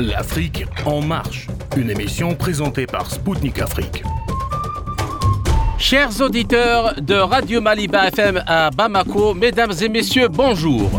L'Afrique en marche, une émission présentée par Spoutnik Afrique. Chers auditeurs de Radio Maliba FM à Bamako, mesdames et messieurs, bonjour.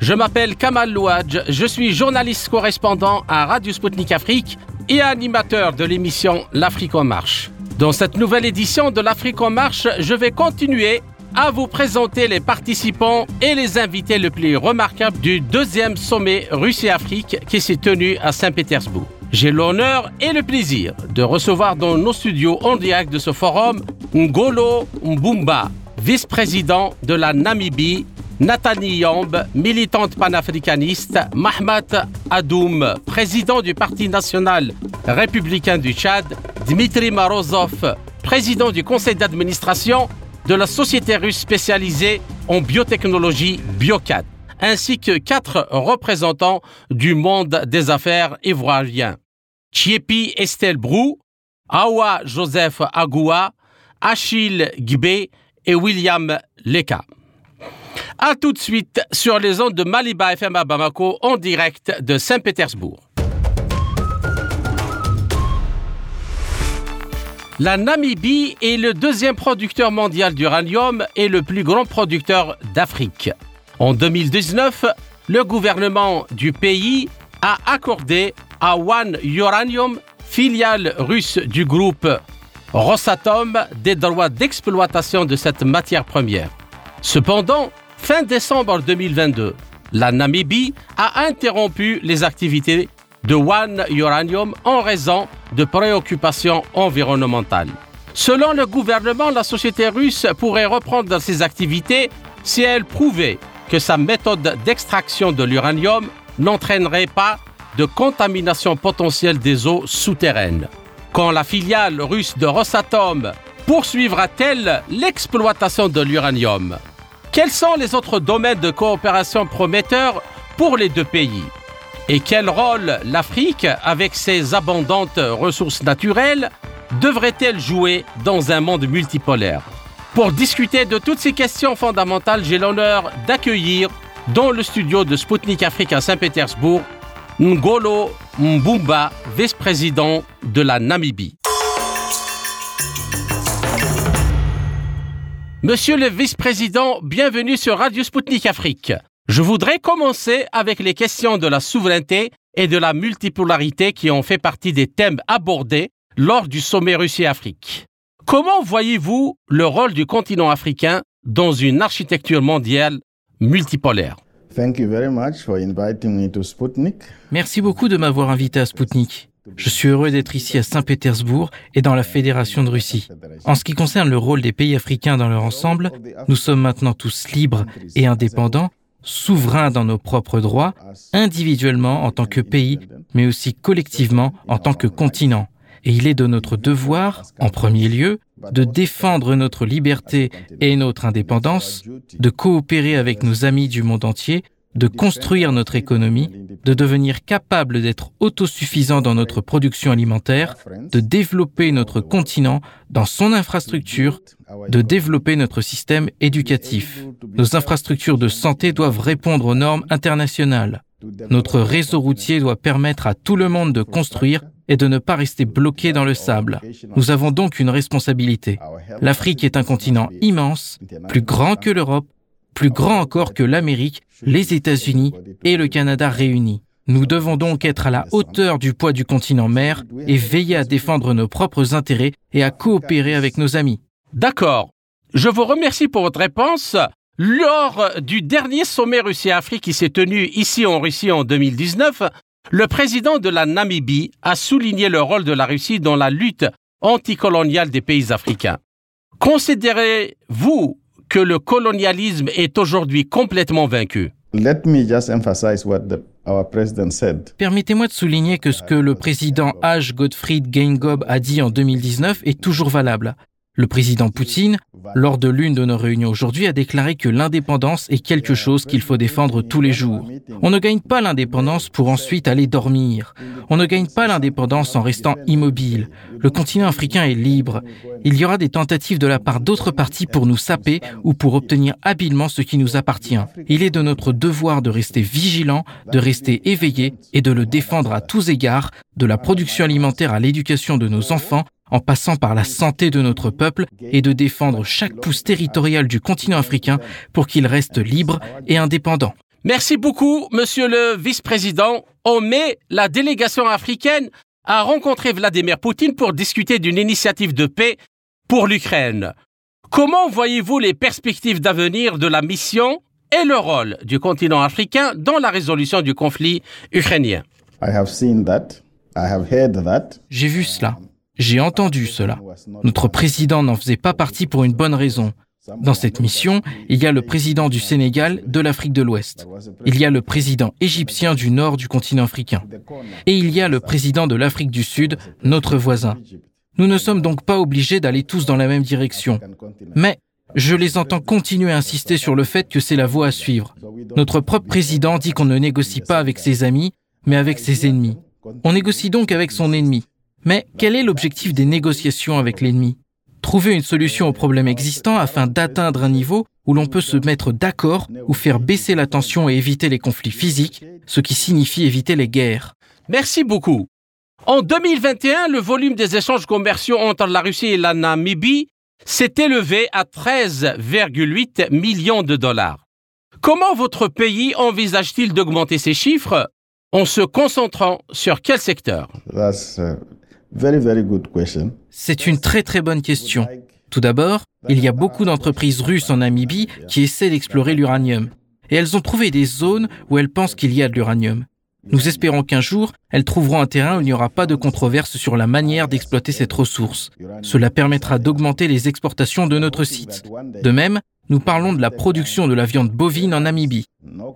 Je m'appelle Kamal Louadj, je suis journaliste correspondant à Radio Spoutnik Afrique et animateur de l'émission L'Afrique en marche. Dans cette nouvelle édition de l'Afrique en marche, je vais continuer à vous présenter les participants et les invités les plus remarquables du deuxième sommet Russie-Afrique qui s'est tenu à Saint-Pétersbourg. J'ai l'honneur et le plaisir de recevoir dans nos studios en direct de ce forum Ngolo Mbumba, vice-président de la Namibie, Nathalie Yamb, militante panafricaniste, Mahmat Adoum, président du Parti national républicain du Tchad, Dmitri Marozov, président du conseil d'administration de la société russe spécialisée en biotechnologie Biocad, ainsi que quatre représentants du monde des affaires ivoirien. Chiepi Estelle Brou, Awa Joseph Agoua, Achille Gbé et William Leka. A tout de suite sur les ondes de Maliba FM à Bamako en direct de Saint-Pétersbourg. La Namibie est le deuxième producteur mondial d'uranium et le plus grand producteur d'Afrique. En 2019, le gouvernement du pays a accordé à One Uranium, filiale russe du groupe Rosatom, des droits d'exploitation de cette matière première. Cependant, fin décembre 2022, la Namibie a interrompu les activités de One Uranium en raison de préoccupations environnementales. Selon le gouvernement, la société russe pourrait reprendre ses activités si elle prouvait que sa méthode d'extraction de l'uranium n'entraînerait pas de contamination potentielle des eaux souterraines. Quand la filiale russe de Rosatom poursuivra-t-elle l'exploitation de l'uranium? Quels sont les autres domaines de coopération prometteurs pour les deux pays? Et quel rôle l'Afrique, avec ses abondantes ressources naturelles, devrait-elle jouer dans un monde multipolaire? Pour discuter de toutes ces questions fondamentales, j'ai l'honneur d'accueillir dans le studio de Sputnik Afrique à Saint-Pétersbourg Ngolo Mbumba, vice-président de la Namibie. Monsieur le vice-président, bienvenue sur Radio Sputnik Afrique. Je voudrais commencer avec les questions de la souveraineté et de la multipolarité qui ont fait partie des thèmes abordés lors du sommet Russie-Afrique. Comment voyez-vous le rôle du continent africain dans une architecture mondiale multipolaire? Merci beaucoup de m'avoir invité à Sputnik. Je suis heureux d'être ici à Saint-Pétersbourg et dans la Fédération de Russie. En ce qui concerne le rôle des pays africains dans leur ensemble, nous sommes maintenant tous libres et indépendants souverains dans nos propres droits, individuellement en tant que pays, mais aussi collectivement en tant que continent. Et il est de notre devoir, en premier lieu, de défendre notre liberté et notre indépendance, de coopérer avec nos amis du monde entier de construire notre économie, de devenir capable d'être autosuffisant dans notre production alimentaire, de développer notre continent dans son infrastructure, de développer notre système éducatif. Nos infrastructures de santé doivent répondre aux normes internationales. Notre réseau routier doit permettre à tout le monde de construire et de ne pas rester bloqué dans le sable. Nous avons donc une responsabilité. L'Afrique est un continent immense, plus grand que l'Europe, plus grand encore que l'Amérique, les États-Unis et le Canada réunis. Nous devons donc être à la hauteur du poids du continent mère et veiller à défendre nos propres intérêts et à coopérer avec nos amis. D'accord. Je vous remercie pour votre réponse. Lors du dernier sommet Russie-Afrique qui s'est tenu ici en Russie en 2019, le président de la Namibie a souligné le rôle de la Russie dans la lutte anticoloniale des pays africains. Considérez-vous que le colonialisme est aujourd'hui complètement vaincu? Permettez-moi de souligner que ce que le président H. Gottfried Geingob a dit en 2019 est toujours valable. Le président Poutine, lors de l'une de nos réunions aujourd'hui, a déclaré que l'indépendance est quelque chose qu'il faut défendre tous les jours. On ne gagne pas l'indépendance pour ensuite aller dormir. On ne gagne pas l'indépendance en restant immobile. Le continent africain est libre. Il y aura des tentatives de la part d'autres parties pour nous saper ou pour obtenir habilement ce qui nous appartient. Il est de notre devoir de rester vigilant, de rester éveillé et de le défendre à tous égards, de la production alimentaire à l'éducation de nos enfants, en passant par la santé de notre peuple et de défendre chaque pouce territorial du continent africain pour qu'il reste libre et indépendant. Merci beaucoup, monsieur le vice-président. En mai, la délégation africaine a rencontré Vladimir Poutine pour discuter d'une initiative de paix pour l'Ukraine. Comment voyez-vous les perspectives d'avenir de la mission et le rôle du continent africain dans la résolution du conflit ukrainien? J'ai vu cela. J'ai entendu cela. Notre président n'en faisait pas partie pour une bonne raison. Dans cette mission, il y a le président du Sénégal de l'Afrique de l'Ouest. Il y a le président égyptien du nord du continent africain. Et il y a le président de l'Afrique du Sud, notre voisin. Nous ne sommes donc pas obligés d'aller tous dans la même direction. Mais je les entends continuer à insister sur le fait que c'est la voie à suivre. Notre propre président dit qu'on ne négocie pas avec ses amis, mais avec ses ennemis. On négocie donc avec son ennemi. Mais quel est l'objectif des négociations avec l'ennemi? Trouver une solution aux problèmes existants afin d'atteindre un niveau où l'on peut se mettre d'accord ou faire baisser la tension et éviter les conflits physiques, ce qui signifie éviter les guerres. Merci beaucoup. En 2021, le volume des échanges commerciaux entre la Russie et la Namibie s'est élevé à 13,8 millions de dollars. Comment votre pays envisage-t-il d'augmenter ces chiffres en se concentrant sur quel secteur? C'est une très très bonne question. Tout d'abord, il y a beaucoup d'entreprises russes en Namibie qui essaient d'explorer l'uranium. Et elles ont trouvé des zones où elles pensent qu'il y a de l'uranium. Nous espérons qu'un jour, elles trouveront un terrain où il n'y aura pas de controverse sur la manière d'exploiter cette ressource. Cela permettra d'augmenter les exportations de notre site. De même, nous parlons de la production de la viande bovine en Namibie.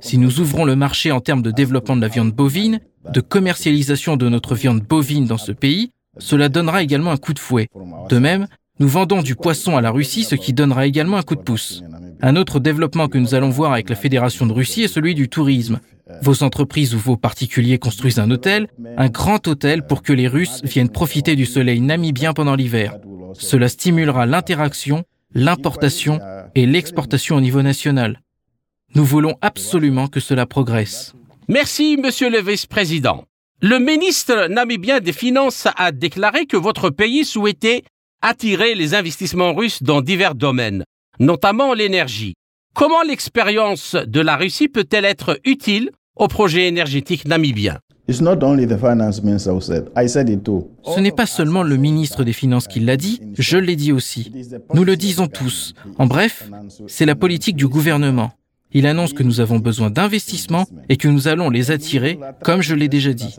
Si nous ouvrons le marché en termes de développement de la viande bovine, de commercialisation de notre viande bovine dans ce pays, cela donnera également un coup de fouet. De même, nous vendons du poisson à la Russie, ce qui donnera également un coup de pouce. Un autre développement que nous allons voir avec la Fédération de Russie est celui du tourisme. Vos entreprises ou vos particuliers construisent un hôtel, un grand hôtel pour que les Russes viennent profiter du soleil namibien pendant l'hiver. Cela stimulera l'interaction, l'importation et l'exportation au niveau national. Nous voulons absolument que cela progresse. Merci, monsieur le vice-président. Le ministre namibien des Finances a déclaré que votre pays souhaitait attirer les investissements russes dans divers domaines, notamment l'énergie. Comment l'expérience de la Russie peut-elle être utile au projet énergétique namibien? Ce n'est pas seulement le ministre des Finances qui l'a dit, je l'ai dit aussi. Nous le disons tous. En bref, c'est la politique du gouvernement. Il annonce que nous avons besoin d'investissements et que nous allons les attirer, comme je l'ai déjà dit,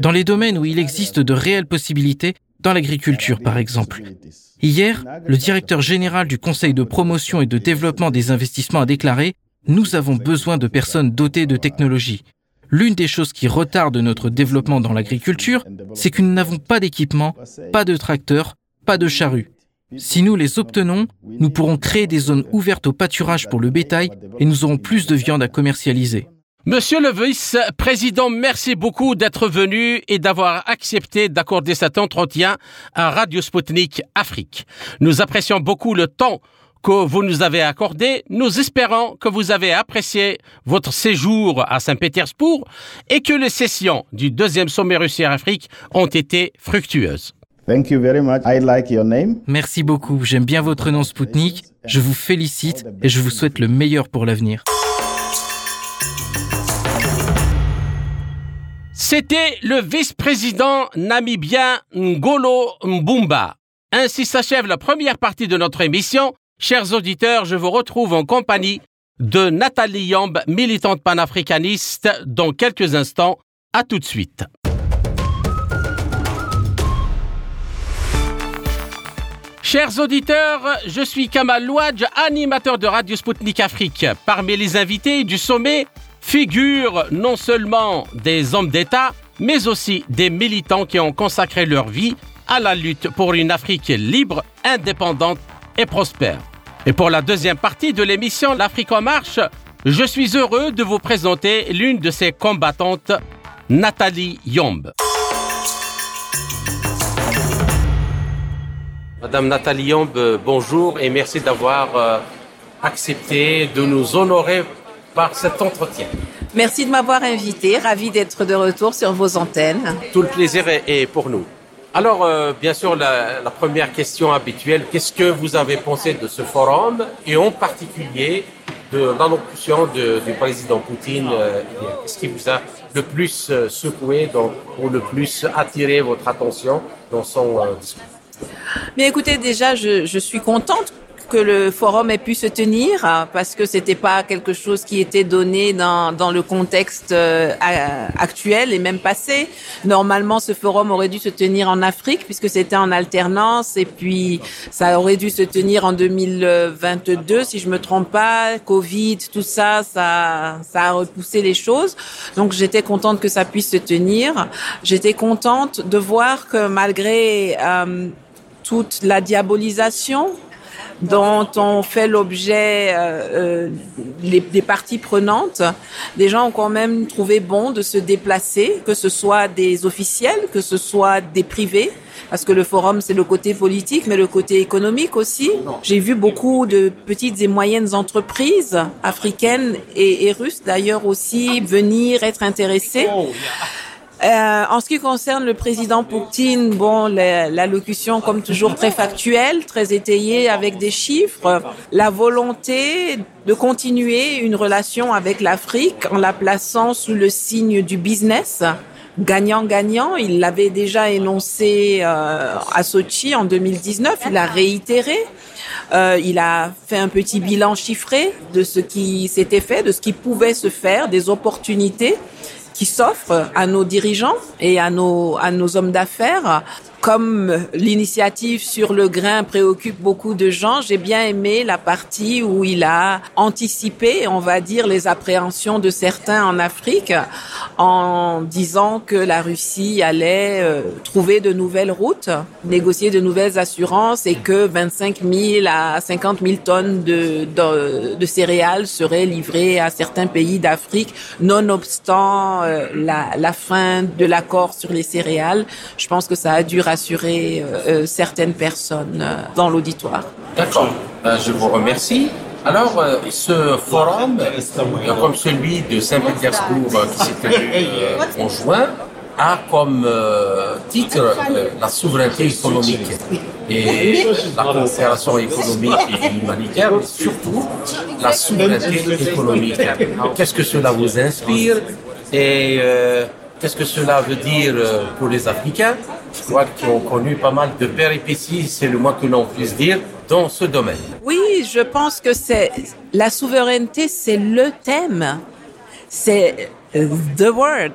dans les domaines où il existe de réelles possibilités, dans l'agriculture par exemple. Hier, le directeur général du Conseil de promotion et de développement des investissements a déclaré Nous avons besoin de personnes dotées de technologies. L'une des choses qui retarde notre développement dans l'agriculture, c'est que nous n'avons pas d'équipement, pas de tracteurs, pas de charrues. Si nous les obtenons, nous pourrons créer des zones ouvertes au pâturage pour le bétail et nous aurons plus de viande à commercialiser. Monsieur le vice-président, merci beaucoup d'être venu et d'avoir accepté d'accorder cet entretien à Radio Sputnik Afrique. Nous apprécions beaucoup le temps que vous nous avez accordé. Nous espérons que vous avez apprécié votre séjour à Saint-Pétersbourg et que les sessions du deuxième sommet Russie-Afrique ont été fructueuses. Thank you very much. I like your name. Merci beaucoup. J'aime bien votre nom Spoutnik. Je vous félicite et je vous souhaite le meilleur pour l'avenir. C'était le vice-président namibien Ngolo Mbumba. Ainsi s'achève la première partie de notre émission. Chers auditeurs, je vous retrouve en compagnie de Nathalie Yamb, militante panafricaniste, dans quelques instants. À tout de suite. Chers auditeurs, je suis Kamal Louadj, animateur de Radio Sputnik Afrique. Parmi les invités du sommet figurent non seulement des hommes d'État, mais aussi des militants qui ont consacré leur vie à la lutte pour une Afrique libre, indépendante et prospère. Et pour la deuxième partie de l'émission L'Afrique en marche, je suis heureux de vous présenter l'une de ses combattantes, Nathalie Yombe. Madame Nathalie Yombe, bonjour et merci d'avoir euh, accepté de nous honorer par cet entretien. Merci de m'avoir invité, ravi d'être de retour sur vos antennes. Tout le plaisir est, est pour nous. Alors, euh, bien sûr, la, la, première question habituelle, qu'est-ce que vous avez pensé de ce forum et en particulier de l'allocution du président Poutine euh, Qu'est-ce qui vous a le plus secoué donc, ou le plus attiré votre attention dans son euh, discours? Bien écoutez, déjà, je, je suis contente que le forum ait pu se tenir hein, parce que c'était pas quelque chose qui était donné dans, dans le contexte euh, actuel et même passé. Normalement, ce forum aurait dû se tenir en Afrique puisque c'était en alternance et puis ça aurait dû se tenir en 2022 si je me trompe pas. Covid, tout ça, ça, ça a repoussé les choses. Donc j'étais contente que ça puisse se tenir. J'étais contente de voir que malgré euh, toute la diabolisation dont on fait l'objet euh, les, des parties prenantes, des gens ont quand même trouvé bon de se déplacer, que ce soit des officiels, que ce soit des privés, parce que le forum c'est le côté politique, mais le côté économique aussi. J'ai vu beaucoup de petites et moyennes entreprises africaines et, et russes d'ailleurs aussi venir être intéressées. Euh, en ce qui concerne le président Poutine, bon, l'allocution comme toujours très factuelle, très étayée avec des chiffres, la volonté de continuer une relation avec l'Afrique en la plaçant sous le signe du business. Gagnant-gagnant, il l'avait déjà énoncé euh, à Sochi en 2019, il a réitéré. Euh, il a fait un petit bilan chiffré de ce qui s'était fait, de ce qui pouvait se faire, des opportunités qui s'offre à nos dirigeants et à nos, à nos hommes d'affaires comme l'initiative sur le grain préoccupe beaucoup de gens, j'ai bien aimé la partie où il a anticipé, on va dire, les appréhensions de certains en Afrique en disant que la Russie allait euh, trouver de nouvelles routes, négocier de nouvelles assurances et que 25 000 à 50 000 tonnes de, de, céréales seraient livrées à certains pays d'Afrique, nonobstant euh, la, fin de l'accord sur les céréales. Je pense que ça a dû euh, certaines personnes euh, dans l'auditoire. D'accord, ben, je vous remercie. Alors, euh, ce forum, comme celui de Saint-Pétersbourg qui s'est tenu en juin, a comme titre la souveraineté économique et la coopération économique et humanitaire, mais surtout la souveraineté économique. Qu'est-ce que cela vous inspire? Et qu'est-ce que cela veut dire pour les Africains? Je crois qu'ils ont connu pas mal de péripéties, c'est le moins que l'on puisse dire, dans ce domaine. Oui, je pense que c'est la souveraineté, c'est le thème. C'est the word,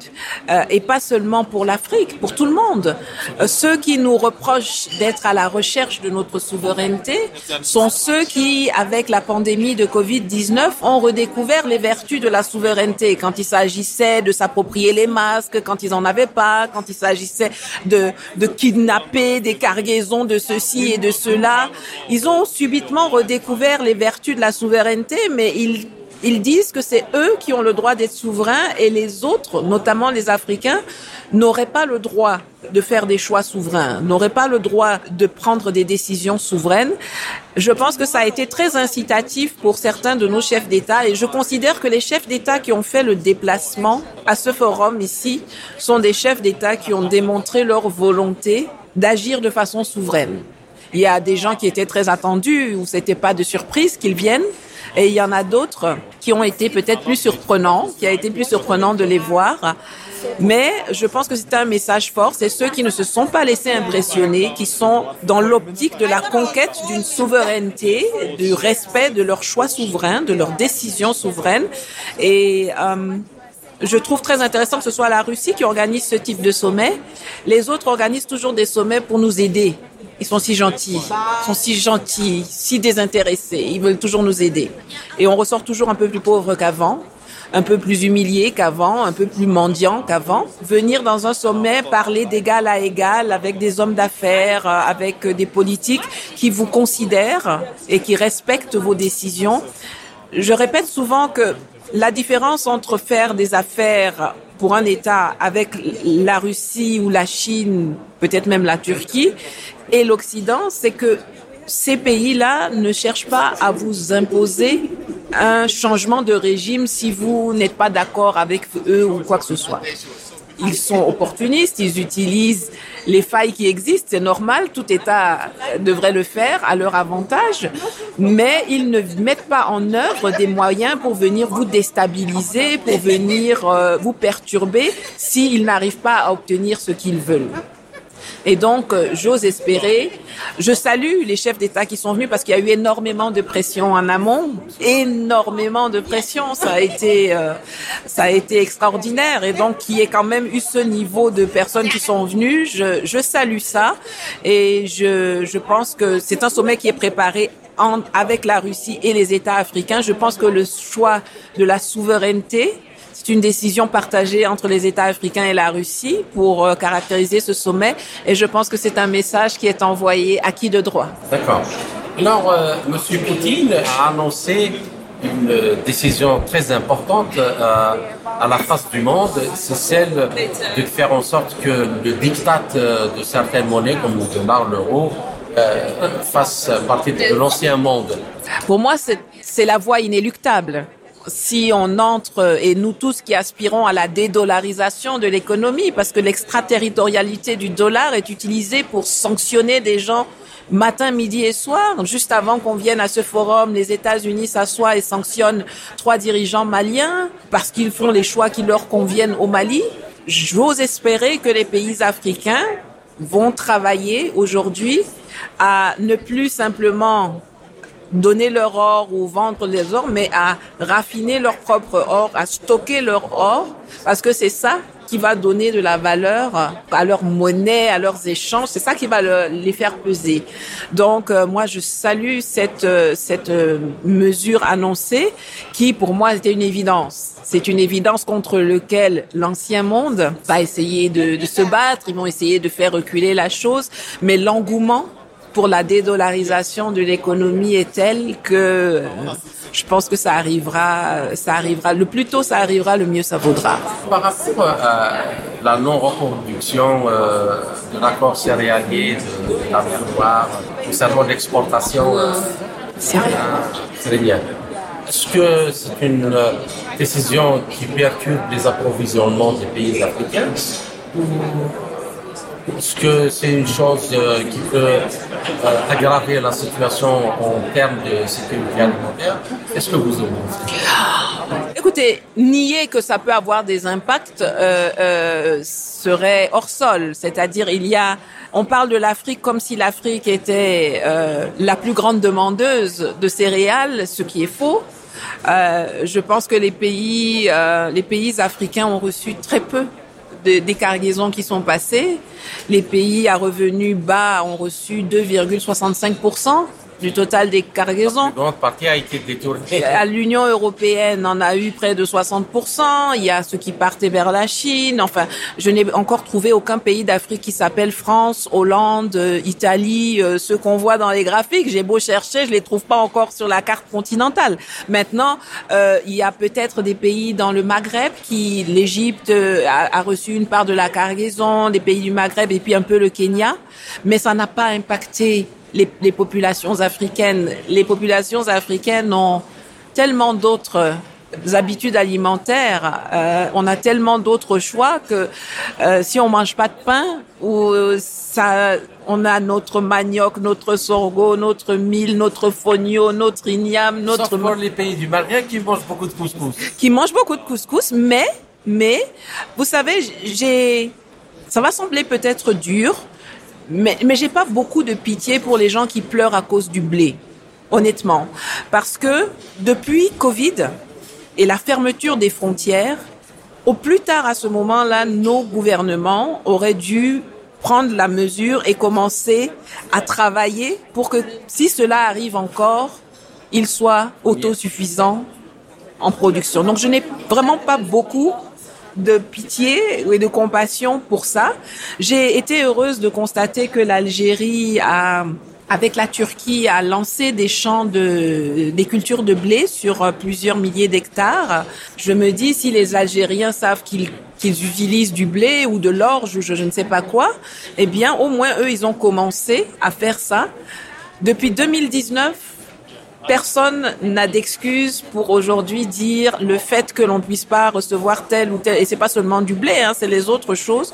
euh, et pas seulement pour l'Afrique, pour tout le monde. Euh, ceux qui nous reprochent d'être à la recherche de notre souveraineté sont ceux qui, avec la pandémie de Covid-19, ont redécouvert les vertus de la souveraineté quand il s'agissait de s'approprier les masques, quand ils en avaient pas, quand il s'agissait de, de kidnapper des cargaisons de ceci et de cela. Ils ont subitement redécouvert les vertus de la souveraineté, mais ils ils disent que c'est eux qui ont le droit d'être souverains et les autres, notamment les Africains, n'auraient pas le droit de faire des choix souverains, n'auraient pas le droit de prendre des décisions souveraines. Je pense que ça a été très incitatif pour certains de nos chefs d'État et je considère que les chefs d'État qui ont fait le déplacement à ce forum ici sont des chefs d'État qui ont démontré leur volonté d'agir de façon souveraine. Il y a des gens qui étaient très attendus où c'était pas de surprise qu'ils viennent. Et il y en a d'autres qui ont été peut-être plus surprenants, qui a été plus surprenant de les voir. Mais je pense que c'est un message fort. C'est ceux qui ne se sont pas laissés impressionner, qui sont dans l'optique de la conquête d'une souveraineté, du respect de leurs choix souverains, de leurs décisions souveraines. Et euh, je trouve très intéressant que ce soit la Russie qui organise ce type de sommet. Les autres organisent toujours des sommets pour nous aider. Ils sont si gentils, ils sont si gentils, si désintéressés. Ils veulent toujours nous aider. Et on ressort toujours un peu plus pauvre qu'avant. un peu plus humilié qu'avant, un peu plus mendiant qu'avant. Venir dans un sommet parler d'égal à égal avec des hommes d'affaires, euh, avec des politiques qui vous considèrent et qui respectent vos décisions. Je répète souvent que la différence entre faire des affaires pour un État avec la Russie ou la Chine, peut-être même la Turquie, et l'Occident, c'est que ces pays-là ne cherchent pas à vous imposer un changement de régime si vous n'êtes pas d'accord avec eux ou quoi que ce soit. Ils sont opportunistes, ils utilisent les failles qui existent, c'est normal, tout État devrait le faire à leur avantage, mais ils ne mettent pas en œuvre des moyens pour venir vous déstabiliser, pour venir euh, vous perturber s'ils n'arrivent pas à obtenir ce qu'ils veulent. Et donc, euh, j'ose espérer. Je salue les chefs d'État qui sont venus parce qu'il y a eu énormément de pression en amont, énormément de pression. Ça a été, euh, ça a été extraordinaire. Et donc, qu'il y quand même eu ce niveau de personnes qui sont venues, je, je salue ça. Et je, je pense que c'est un sommet qui est préparé en, avec la Russie et les États africains. Je pense que le choix de la souveraineté c'est une décision partagée entre les États africains et la Russie pour euh, caractériser ce sommet et je pense que c'est un message qui est envoyé à qui de droit. D'accord. Alors, euh, M. Poutine a annoncé une décision très importante euh, à la face du monde, c'est celle de faire en sorte que le diktat de certaines monnaies comme le dollar, l'euro, fasse partie de l'ancien monde. Pour moi, c'est la voie inéluctable si on entre, et nous tous qui aspirons à la dédollarisation de l'économie, parce que l'extraterritorialité du dollar est utilisée pour sanctionner des gens matin, midi et soir. Juste avant qu'on vienne à ce forum, les États-Unis s'assoient et sanctionnent trois dirigeants maliens parce qu'ils font les choix qui leur conviennent au Mali. J'ose espérer que les pays africains vont travailler aujourd'hui à ne plus simplement donner leur or ou vendre les ors, mais à raffiner leur propre or, à stocker leur or, parce que c'est ça qui va donner de la valeur à leur monnaie, à leurs échanges. C'est ça qui va les faire peser. Donc euh, moi, je salue cette euh, cette euh, mesure annoncée qui, pour moi, était une évidence. C'est une évidence contre lequel l'ancien monde va essayer de, de se battre. Ils vont essayer de faire reculer la chose, mais l'engouement pour la dédollarisation de l'économie est telle que euh, je pense que ça arrivera, ça arrivera. Le plus tôt ça arrivera, le mieux ça vaudra. Par rapport à la non-reconduction euh, de l'accord céréalier de, la mer Noire, concernant l'exportation euh, céréalière, est-ce que c'est une décision qui perturbe les approvisionnements des pays africains est-ce que c'est une chose euh, qui peut euh, aggraver la situation en termes de sécurité alimentaire? Est-ce que vous en Écoutez, nier que ça peut avoir des impacts euh, serait hors sol. C'est-à-dire, il y a, on parle de l'Afrique comme si l'Afrique était la plus grande demandeuse de céréales, ce qui est faux. je pense que les pays, les pays africains ont reçu très peu des cargaisons qui sont passées. Les pays à revenus bas ont reçu 2,65% du total des cargaisons. Grande partie a été détournée. À l'Union européenne, on a eu près de 60%. Il y a ceux qui partaient vers la Chine. Enfin, je n'ai encore trouvé aucun pays d'Afrique qui s'appelle France, Hollande, Italie, euh, ceux qu'on voit dans les graphiques. J'ai beau chercher, je les trouve pas encore sur la carte continentale. Maintenant, euh, il y a peut-être des pays dans le Maghreb qui, l'Égypte euh, a, a reçu une part de la cargaison, des pays du Maghreb et puis un peu le Kenya, mais ça n'a pas impacté les, les, populations africaines. Les populations africaines ont tellement d'autres habitudes alimentaires, euh, on a tellement d'autres choix que euh, si on mange pas de pain ou ça, on a notre manioc, notre sorgho, notre mil, notre fonio, notre igname, notre. Sauf pour les pays du Maghreb qui mangent beaucoup de couscous. Qui mangent beaucoup de couscous, mais mais vous savez, j'ai ça va sembler peut-être dur, mais, mais j'ai pas beaucoup de pitié pour les gens qui pleurent à cause du blé, honnêtement. Parce que depuis Covid et la fermeture des frontières, au plus tard à ce moment-là, nos gouvernements auraient dû prendre la mesure et commencer à travailler pour que si cela arrive encore, ils soient autosuffisants en production. Donc je n'ai vraiment pas beaucoup de pitié et de compassion pour ça. J'ai été heureuse de constater que l'Algérie a avec la Turquie a lancé des champs de des cultures de blé sur plusieurs milliers d'hectares. Je me dis si les Algériens savent qu'ils qu'ils utilisent du blé ou de l'orge ou je, je ne sais pas quoi, eh bien au moins eux ils ont commencé à faire ça. Depuis 2019, personne n'a d'excuse pour aujourd'hui dire le fait que l'on puisse pas recevoir tel ou tel. Et c'est pas seulement du blé hein, c'est les autres choses.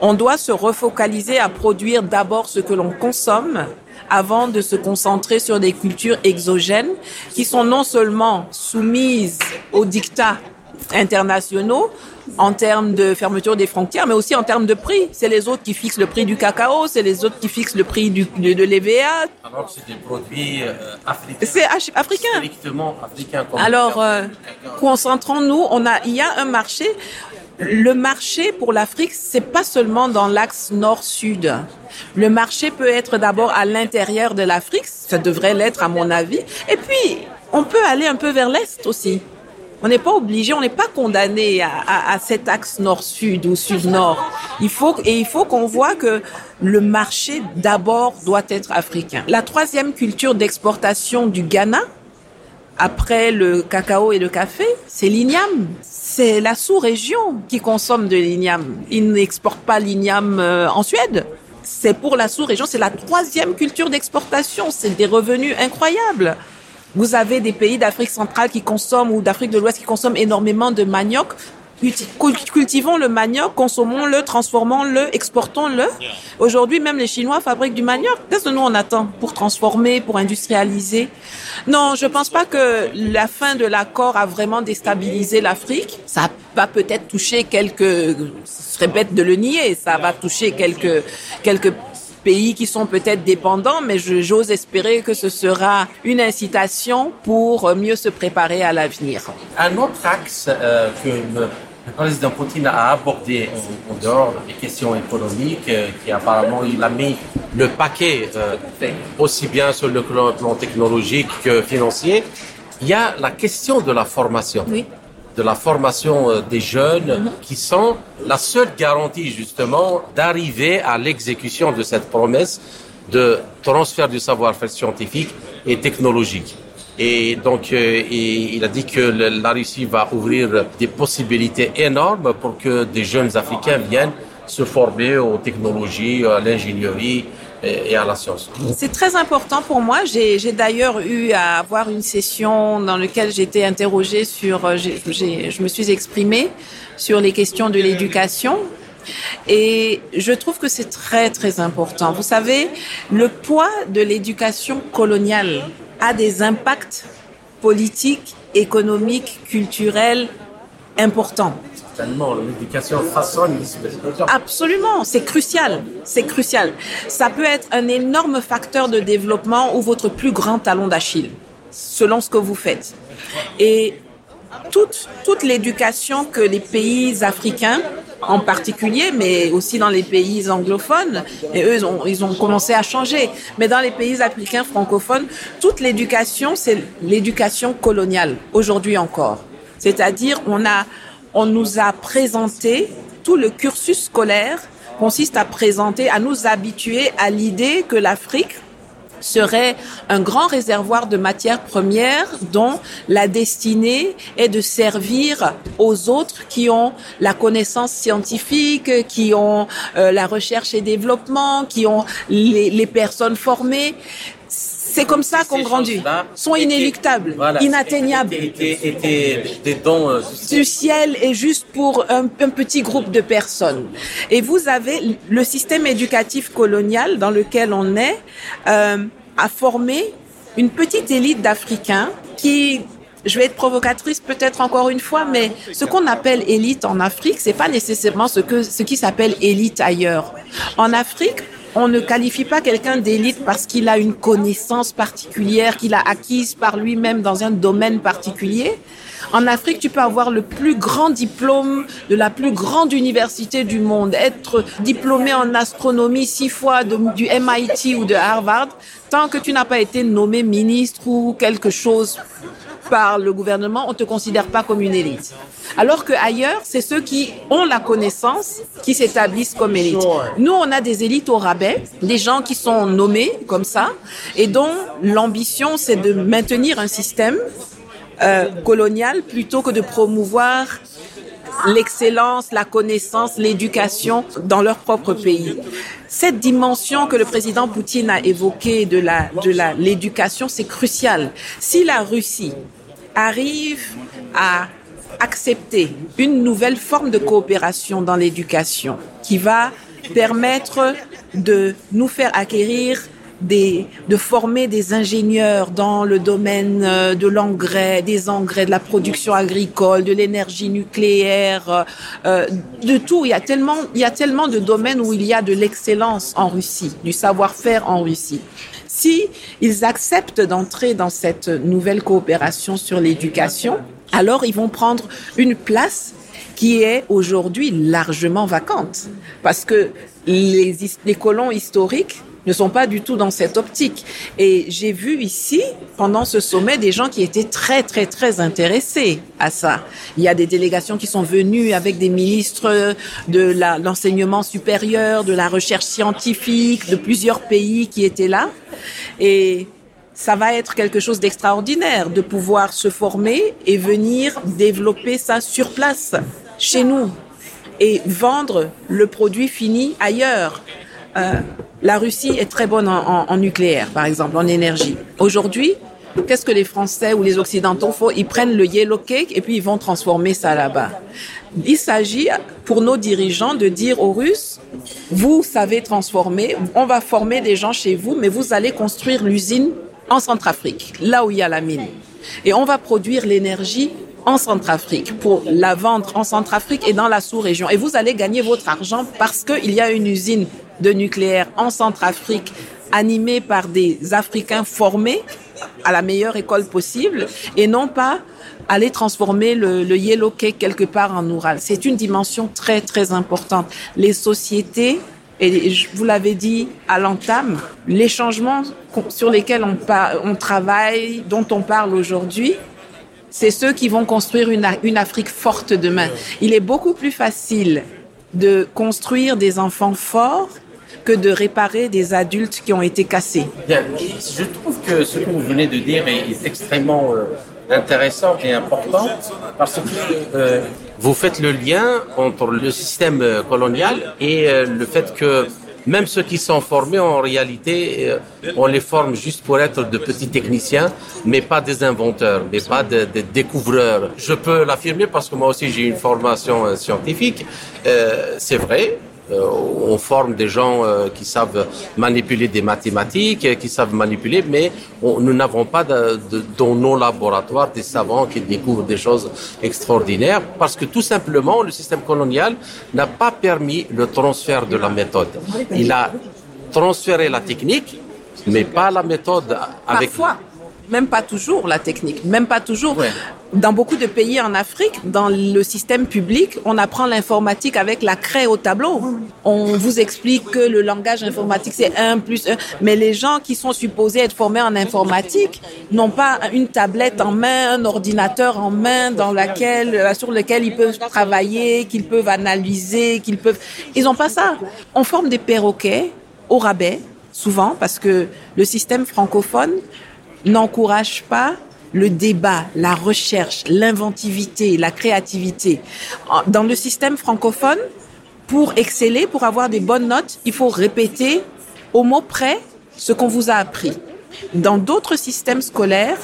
On doit se refocaliser à produire d'abord ce que l'on consomme avant de se concentrer sur des cultures exogènes qui sont non seulement soumises aux dictats internationaux en termes de fermeture des frontières, mais aussi en termes de prix. C'est les autres qui fixent le prix du cacao, c'est les autres qui fixent le prix du, de, de l'EVA. Alors c'est des produits euh, africains. C'est africain. Strictement africain. Alors, euh, concentrons-nous. On a, il y a un marché. Le marché pour l'Afrique, c'est pas seulement dans l'axe nord-sud. Le marché peut être d'abord à l'intérieur de l'Afrique, ça devrait l'être à mon avis. Et puis, on peut aller un peu vers l'est aussi. On n'est pas obligé, on n'est pas condamné à, à, à, cet axe nord-sud ou sud-nord. Il faut et il faut qu'on voit que le marché d'abord doit être africain. La troisième culture d'exportation du Ghana, après le cacao et le café, c'est l'igname. C'est la sous-région qui consomme de l'igname. Ils n'exportent pas l'igname euh, en Suède. C'est pour la sous-région, c'est la troisième culture d'exportation. C'est des revenus incroyables. Vous avez des pays d'Afrique centrale qui consomment ou d'Afrique de l'Ouest qui consomment énormément de manioc. Cultivons le manioc, consommons-le, transformons-le, exportons-le. Aujourd'hui, même les Chinois fabriquent du manioc. Qu'est-ce que nous on attend pour transformer, pour industrialiser? Non, je pense pas que la fin de l'accord a vraiment déstabilisé l'Afrique. Ça va peut-être toucher quelques, ce serait bête de le nier, ça va toucher quelques quelques pays qui sont peut-être dépendants, mais j'ose espérer que ce sera une incitation pour mieux se préparer à l'avenir. Un autre axe euh, que le, président Poutine a abordé en, en dehors des questions économiques, euh, qui apparemment il a mis le paquet euh, aussi bien sur le plan technologique que financier, il y a la question de la formation. Oui de la formation euh, des jeunes -hmm. qui sont la seule garantie justement d'arriver à l'exécution de cette promesse de transfert du savoir-faire scientifique et technologique. Et donc, euh, et il a dit que le, la Russie va ouvrir des possibilités énormes pour que des jeunes Africains viennent se former aux technologies, à l'ingénierie, et à la science. C'est très important pour moi. J'ai d'ailleurs eu à avoir une session dans laquelle j'étais interrogée sur, je me suis exprimée sur les questions de l'éducation. Et je trouve que c'est très très important. Vous savez, le poids de l'éducation coloniale a des impacts politiques, économiques, culturels importants. L'éducation façonne Absolument, c'est crucial, c'est crucial. Ça peut être un énorme facteur de développement ou votre plus grand talon d'Achille, selon ce que vous faites. Et toute, toute l'éducation que les pays africains en particulier, mais aussi dans les pays anglophones, et eux, ils ont, ils ont commencé à changer. Mais dans les pays africains francophones, toute l'éducation, c'est l'éducation coloniale, aujourd'hui encore. C'est-à-dire, on a, on nous a présenté tout le cursus scolaire consiste à présenter, à nous habituer à l'idée que l'Afrique serait un grand réservoir de matières premières dont la destinée est de servir aux autres qui ont la connaissance scientifique, qui ont euh, la recherche et développement, qui ont les, les personnes formées. C'est comme ça qu'on grandit. Sont inéluctables, voilà, inatteignables. Étaient, étaient des dons euh, du ciel est juste pour un, un, petit groupe de personnes. Et vous avez le système éducatif colonial dans lequel on est euh, a formé une petite élite d'Africains qui je vais être provocatrice peut-être encore une fois, mais ce qu'on appelle élite en Afrique, c'est pas nécessairement ce que ce qui s'appelle élite ailleurs. En Afrique, on ne qualifie pas quelqu'un d'élite parce qu'il a une connaissance particulière qu'il a acquise par lui-même dans un domaine particulier. En Afrique, tu peux avoir le plus grand diplôme de la plus grande université du monde, être diplômé en astronomie six fois du MIT ou de Harvard, tant que tu n'as pas été nommé ministre ou quelque chose par le gouvernement, on te considère pas comme une élite. Alors que ailleurs, c'est ceux qui ont la connaissance qui s'établissent comme élite. Nous, on a des élites au rabais, des gens qui sont nommés comme ça et dont l'ambition, c'est de maintenir un système euh, colonial plutôt que de promouvoir l'excellence, la connaissance, l'éducation dans leur propre pays. Cette dimension que le président Poutine a évoquée de la de la l'éducation, c'est crucial. Si la Russie arrive à accepter une nouvelle forme de coopération dans l'éducation qui va permettre de nous faire acquérir des, de former des ingénieurs dans le domaine euh, de l'engrais, des engrais, de la production agricole, de l'énergie nucléaire, euh, euh, de tout. Il y a tellement, il y a tellement de domaines où il y a de l'excellence en Russie, du savoir-faire en Russie. Si ils acceptent d'entrer dans cette nouvelle coopération sur l'éducation, alors ils vont prendre une place qui est aujourd'hui largement vacante. Parce que les, les colons historiques ne sont pas du tout dans cette optique. Et j'ai vu ici, pendant ce sommet, des gens qui étaient très, très, très intéressés à ça. Il y a des délégations qui sont venues avec des ministres de l'enseignement supérieur, de la recherche scientifique, de plusieurs pays qui étaient là. Et ça va être quelque chose d'extraordinaire de pouvoir se former et venir développer ça sur place, chez nous, et vendre le produit fini ailleurs. Euh, la Russie est très bonne en, en, nucléaire, par exemple, en énergie. Aujourd'hui, qu'est-ce que les Français ou les Occidentaux font? Ils prennent le yellow cake et puis ils vont transformer ça là-bas. Il s'agit pour nos dirigeants de dire aux Russes, vous savez transformer, on va former des gens chez vous, mais vous allez construire l'usine en Centrafrique, là où il y a la mine. Et on va produire l'énergie en Centrafrique pour la vendre en Centrafrique et dans la sous-région. Et vous allez gagner votre argent parce qu'il y a une usine de nucléaire en Centrafrique animée par des Africains formés à la meilleure école possible et non pas aller transformer le, yellow cake quelque part en Oural. C'est une dimension très très importante. Les sociétés et vous l'avez dit à l'entame, les changements sur lesquels on, on travaille, dont on parle aujourd'hui, c'est ceux qui vont construire une, une Afrique forte demain. Il est beaucoup plus facile de construire des enfants forts que de réparer des adultes qui ont été cassés. Je trouve que ce que vous venez de dire est, extrêmement euh, intéressant et important parce que euh, vous faites le lien entre le système euh, colonial et le fait que même ceux qui sont formés, en réalité, on les forme juste pour être de petits techniciens, mais pas des inventeurs, mais pas des de découvreurs. Je peux l'affirmer parce que moi aussi j'ai une formation scientifique. C'est vrai, on forme des gens euh, qui savent manipuler des mathématiques, qui savent manipuler, mais nous n'avons pas dans nos laboratoires des savants qui découvrent des choses extraordinaires parce que tout simplement le système colonial n'a pas permis le transfert de la méthode. Il a transféré la technique, mais pas la méthode avec. Même pas toujours la technique, même pas toujours. Ouais. Dans beaucoup de pays en Afrique, dans le système public, on apprend l'informatique avec la craie au tableau. On vous explique que le langage informatique c'est 1 plus 1, mais les gens qui sont supposés être formés en informatique n'ont pas une tablette en main, un ordinateur en main dans laquelle, euh, sur lequel ils peuvent travailler, qu'ils peuvent analyser, qu'ils peuvent. Ils n'ont pas ça. On forme des perroquets au rabais, souvent, parce que le système francophone n'encourage pas le débat, la recherche, l'inventivité, la créativité. Dans le système francophone, pour exceller, pour avoir des bonnes notes, il faut répéter au mot près ce qu'on vous a appris. Dans d'autres systèmes scolaires,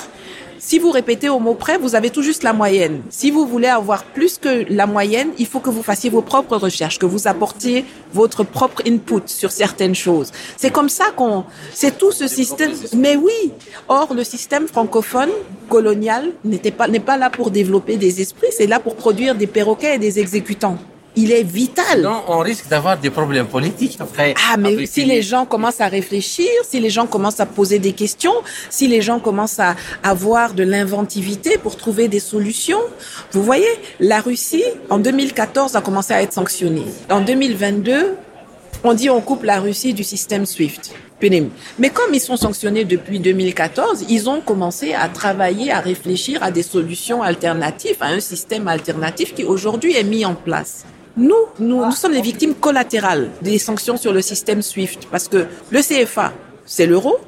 si vous répétez au mot près, vous avez tout juste la moyenne. Si vous voulez avoir plus que la moyenne, il faut que vous fassiez vos propres recherches, que vous apportiez votre propre input sur certaines choses. C'est comme ça qu'on, c'est tout ce système. Mais oui. Or, le système francophone colonial n'était pas, n'est pas là pour développer des esprits, c'est là pour produire des perroquets et des exécutants il est vital. Non, on risque d'avoir des problèmes politiques après. Ah, mais si les gens commencent à réfléchir, si les gens commencent à poser des questions, si les gens commencent à avoir de l'inventivité pour trouver des solutions. Vous voyez, la Russie, en 2014, a commencé à être sanctionnée. En 2022, on dit on coupe la Russie du système SWIFT. Mais comme ils sont sanctionnés depuis 2014, ils ont commencé à travailler, à réfléchir à des solutions alternatives, à un système alternatif qui aujourd'hui est mis en place. Nous, nous, nous sommes les victimes collatérales des sanctions sur le système SWIFT parce que le CFA, c'est l'euro.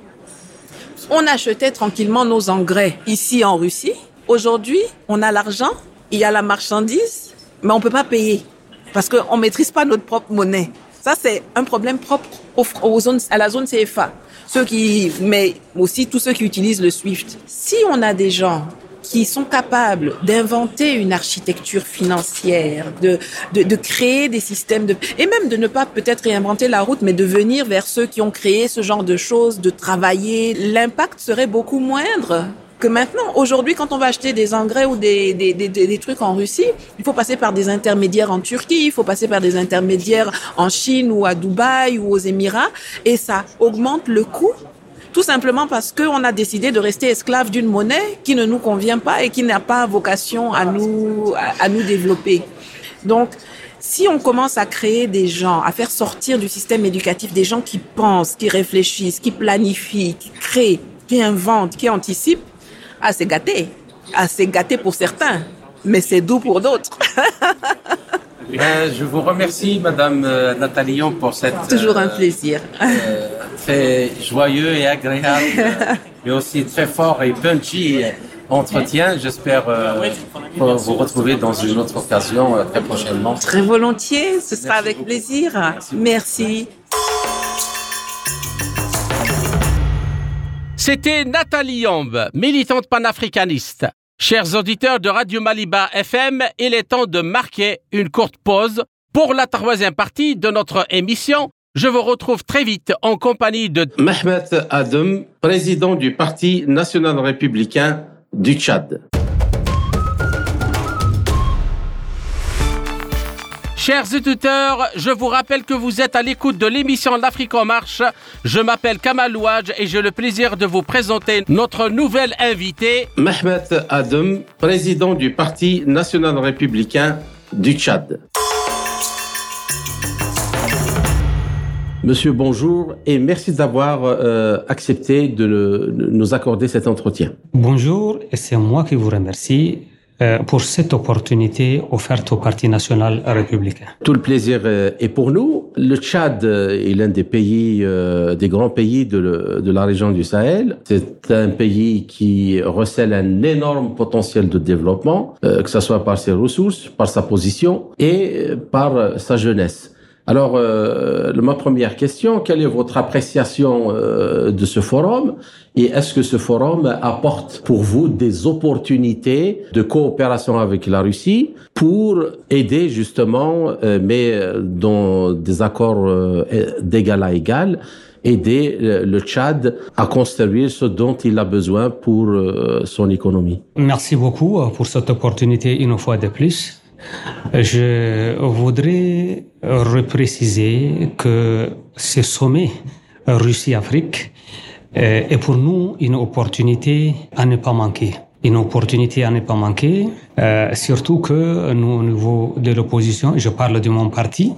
On achetait tranquillement nos engrais ici en Russie. Aujourd'hui, on a l'argent, il y a la marchandise, mais on peut pas payer parce qu'on maîtrise pas notre propre monnaie. Ça, c'est un problème propre à la zone CFA. Ceux qui, mais aussi tous ceux qui utilisent le SWIFT. Si on a des gens qui sont capables d'inventer une architecture financière, de, de, de, créer des systèmes de, et même de ne pas peut-être réinventer la route, mais de venir vers ceux qui ont créé ce genre de choses, de travailler, l'impact serait beaucoup moindre que maintenant, aujourd'hui, quand on va acheter des engrais ou des, des, des, des, trucs en Russie, il faut passer par des intermédiaires en Turquie, il faut passer par des intermédiaires en Chine ou à Dubaï ou aux Émirats, et ça augmente le coût tout simplement parce qu'on a décidé de rester esclave d'une monnaie qui ne nous convient pas et qui n'a pas vocation à nous, à, nous développer. Donc, si on commence à créer des gens, à faire sortir du système éducatif des gens qui pensent, qui réfléchissent, qui planifient, qui créent, qui inventent, qui anticipent, ah, c'est gâté. Ah, c'est gâté pour certains, mais c'est doux pour d'autres. Ben, je vous remercie, Madame euh, Nathalie Lyon, pour cette. Toujours un euh, plaisir. Euh, très joyeux et agréable, mais aussi très fort et punchy entretien. J'espère vous retrouver dans une autre occasion très prochainement. Très volontiers, ce sera avec plaisir. Merci. C'était Nathalie Yombe, militante panafricaniste. Chers auditeurs de Radio Maliba FM, il est temps de marquer une courte pause pour la troisième partie de notre émission. Je vous retrouve très vite en compagnie de Mehmet Adem, président du Parti national républicain du Tchad. Chers auditeurs, je vous rappelle que vous êtes à l'écoute de l'émission L'Afrique en marche. Je m'appelle Kamal Ouaj et j'ai le plaisir de vous présenter notre nouvel invité, Mehmet Adem, président du Parti national républicain du Tchad. Monsieur, bonjour et merci d'avoir euh, accepté de nous accorder cet entretien. Bonjour et c'est moi qui vous remercie euh, pour cette opportunité offerte au Parti national républicain. Tout le plaisir euh, est pour nous. Le Tchad est l'un des pays, euh, des grands pays de, de la région du Sahel. C'est un pays qui recèle un énorme potentiel de développement, que ce soit par ses ressources, par sa position et par sa jeunesse. Alors, euh, ma première question, quelle est votre appréciation euh, de ce forum et est-ce que ce forum apporte pour vous des opportunités de coopération avec la Russie pour aider justement, euh, mais dans des accords d'égal à égal, aider le Tchad à construire ce dont il a besoin pour son économie? Merci beaucoup pour cette opportunité une fois de plus. Je voudrais repréciser que ce sommet Russie-Afrique est pour nous une opportunité à ne pas manquer. Une opportunité à ne pas manquer, euh, surtout que nous, au niveau de l'opposition, je parle de mon parti,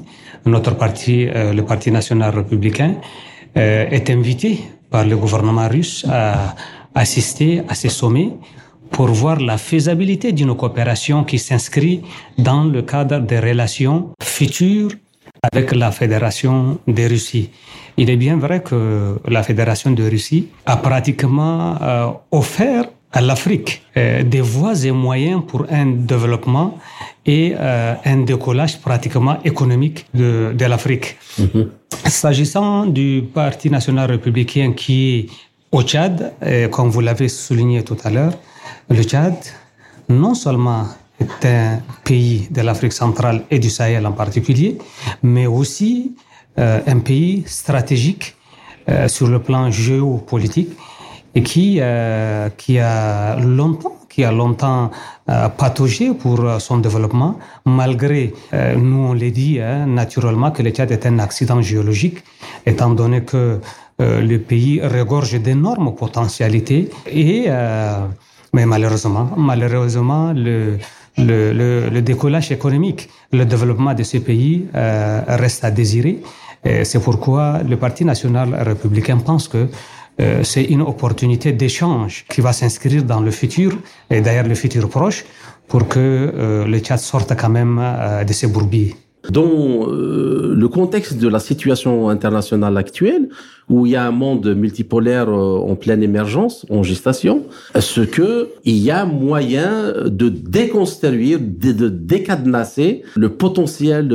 notre parti, euh, le Parti national républicain, euh, est invité par le gouvernement russe à assister à ce sommet pour voir la faisabilité d'une coopération qui s'inscrit dans le cadre des relations futures avec la Fédération de Russie. Il est bien vrai que la Fédération de Russie a pratiquement euh, offert à l'Afrique euh, des voies et moyens pour un développement et euh, un décollage pratiquement économique de, de l'Afrique. Mm-hmm. S'agissant du Parti national républicain qui est au Tchad, comme vous l'avez souligné tout à l'heure, le Tchad, non seulement est un pays de l'Afrique centrale et du Sahel en particulier, mais aussi euh, un pays stratégique euh, sur le plan géopolitique et qui, euh, qui a longtemps qui a longtemps pour son développement, malgré, nous on l'a dit hein, naturellement, que le Tchad est un accident géologique, étant donné que le pays regorge d'énormes potentialités et mais malheureusement, malheureusement, le, le, le, décollage économique, le développement de ces pays euh, reste à désirer. C'est pourquoi le Parti national républicain pense que euh, c'est une opportunité d'échange qui va s'inscrire dans le futur, et d'ailleurs le futur proche, pour que euh, le Tchad sorte quand même euh, de ses bourbiers. Dans le contexte de la situation internationale actuelle, où il y a un monde multipolaire en pleine émergence, en gestation, est-ce que il y a moyen de déconstruire, de, décadenasser le potentiel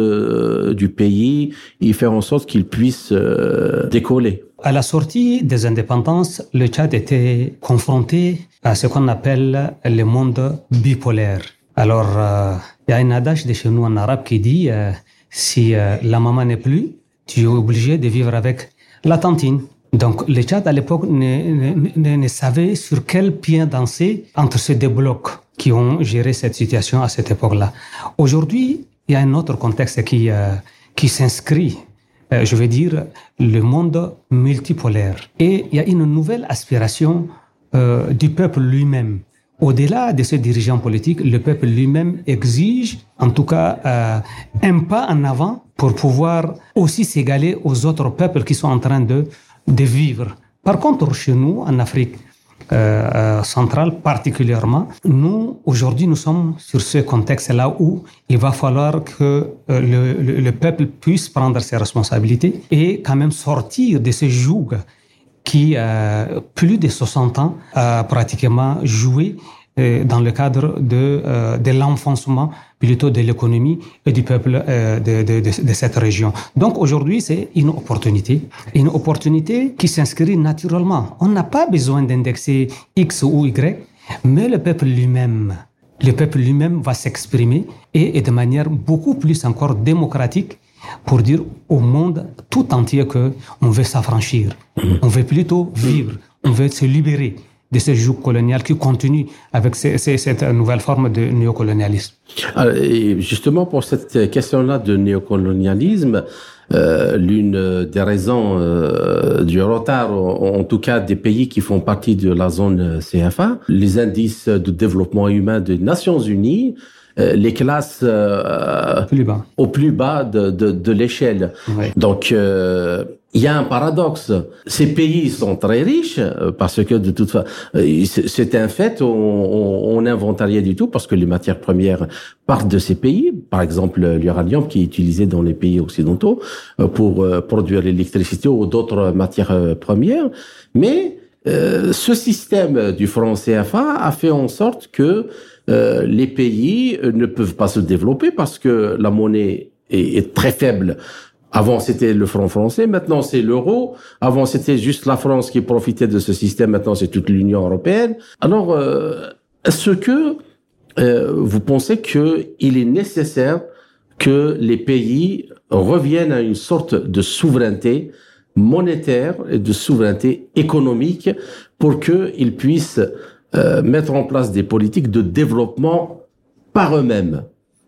du pays et faire en sorte qu'il puisse décoller? À la sortie des indépendances, le Tchad était confronté à ce qu'on appelle le monde bipolaire. Alors, euh, il y a un adage de chez nous en arabe qui dit euh, si euh, la maman n'est plus, tu es obligé de vivre avec la tantine. Donc, le Tchad à l'époque ne, ne, ne, savait sur quel pied danser entre ces deux blocs qui ont géré cette situation à cette époque-là. Aujourd'hui, il y a un autre contexte qui, qui s'inscrit euh, je veux dire, le monde multipolaire. Et il y a une nouvelle aspiration euh, du peuple lui-même. Au-delà de ses dirigeants politiques, le peuple lui-même exige, en tout cas, euh, un pas en avant pour pouvoir aussi s'égaler aux autres peuples qui sont en train de, de vivre. Par contre, chez nous, en Afrique, euh, euh, centrale particulièrement. Nous, aujourd'hui, nous sommes sur ce contexte-là où il va falloir que euh, le, le, peuple puisse prendre ses responsabilités et quand même sortir de ce joug qui, euh, plus de 60 ans, a pratiquement joué dans le cadre de, de l'enfoncement plutôt de l'économie et du peuple euh, de, de, de, cette région. Donc aujourd'hui, c'est une opportunité, une opportunité qui s'inscrit naturellement. On n'a pas besoin d'indexer X ou Y, mais le peuple lui-même, le peuple lui-même va s'exprimer et, et de manière beaucoup plus encore démocratique pour dire au monde tout entier que on veut s'affranchir, on veut plutôt vivre, on veut se libérer de ce joug colonial qui continue avec cette nouvelle forme de néocolonialisme. Justement, pour cette question-là de néocolonialisme, euh, l'une des raisons euh, du retard, en, tout cas des pays qui font partie de la zone CFA, les indices de développement humain des Nations Unies, les classes euh, plus bas. au plus bas de, de, de l'échelle. Donc, euh, il y a un paradoxe. Ces pays sont très riches parce que de toute façon, c'est un fait. On n'invente rien du tout parce que les matières premières partent de ces pays. Par exemple, l'uranium qui est utilisé dans les pays occidentaux pour produire l'électricité ou d'autres matières premières. Mais ce système du franc CFA a fait en sorte que euh, les pays euh, ne peuvent pas se développer parce que la monnaie est, très faible. Avant, c'était le franc français, maintenant c'est l'euro. Avant, c'était juste la France qui profitait de ce système, maintenant c'est toute l'Union européenne. Alors, euh, est-ce que vous pensez qu'il est nécessaire que les pays reviennent à une sorte de souveraineté monétaire et de souveraineté économique pour qu'ils puissent euh, mettre en place des politiques de développement par eux-mêmes,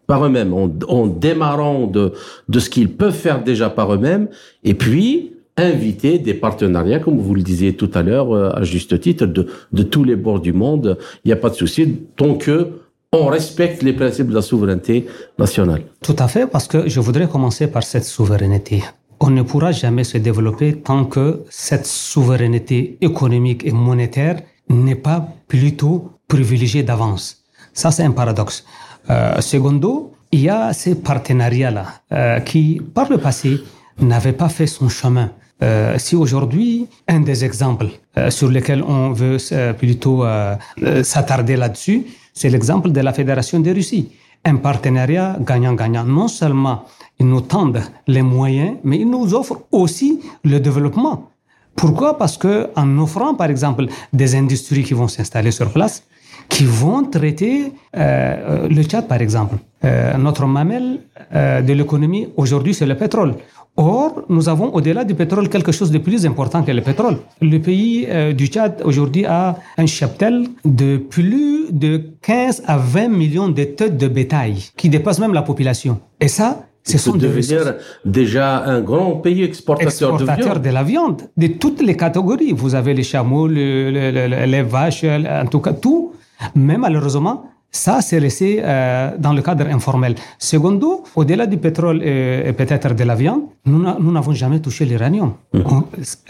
par eux-mêmes, en, démarrant de, de ce qu'ils peuvent faire déjà par eux-mêmes, et puis inviter des partenariats, comme vous le disiez tout à l'heure, euh, à juste titre, de, de tous les bords du monde. Il n'y a pas de souci, tant que on respecte les principes de la souveraineté nationale. Tout à fait, parce que je voudrais commencer par cette souveraineté. On ne pourra jamais se développer tant que cette souveraineté économique et monétaire n'est pas plutôt privilégié d'avance. Ça, c'est un paradoxe. Euh, secondo, il y a ces partenariats-là euh, qui, par le passé, n'avaient pas fait son chemin. Euh, si aujourd'hui, un des exemples euh, sur lesquels on veut euh, plutôt euh, s'attarder là-dessus, c'est l'exemple de la Fédération de Russie. Un partenariat gagnant-gagnant. Non seulement ils nous tendent les moyens, mais ils nous offrent aussi le développement. Pourquoi? Parce que en offrant, par exemple, des industries qui vont s'installer sur place, qui vont traiter euh, le Tchad, par exemple. Euh, notre mamelle euh, de l'économie aujourd'hui, c'est le pétrole. Or, nous avons au-delà du pétrole quelque chose de plus important que le pétrole. Le pays euh, du Tchad aujourd'hui a un cheptel de plus de 15 à 20 millions de têtes de bétail qui dépasse même la population. Et ça, ce sont devenir déjà un grand pays exportateur, de viande. de la viande, de toutes les catégories. Vous avez les chameaux, les vaches, en tout cas tout. Mais malheureusement, Ça, c'est resté euh, dans le cadre informel. Secondo, au-delà du pétrole et, peut-être de la viande, nous n'avons jamais touché l'uranium. Mmh.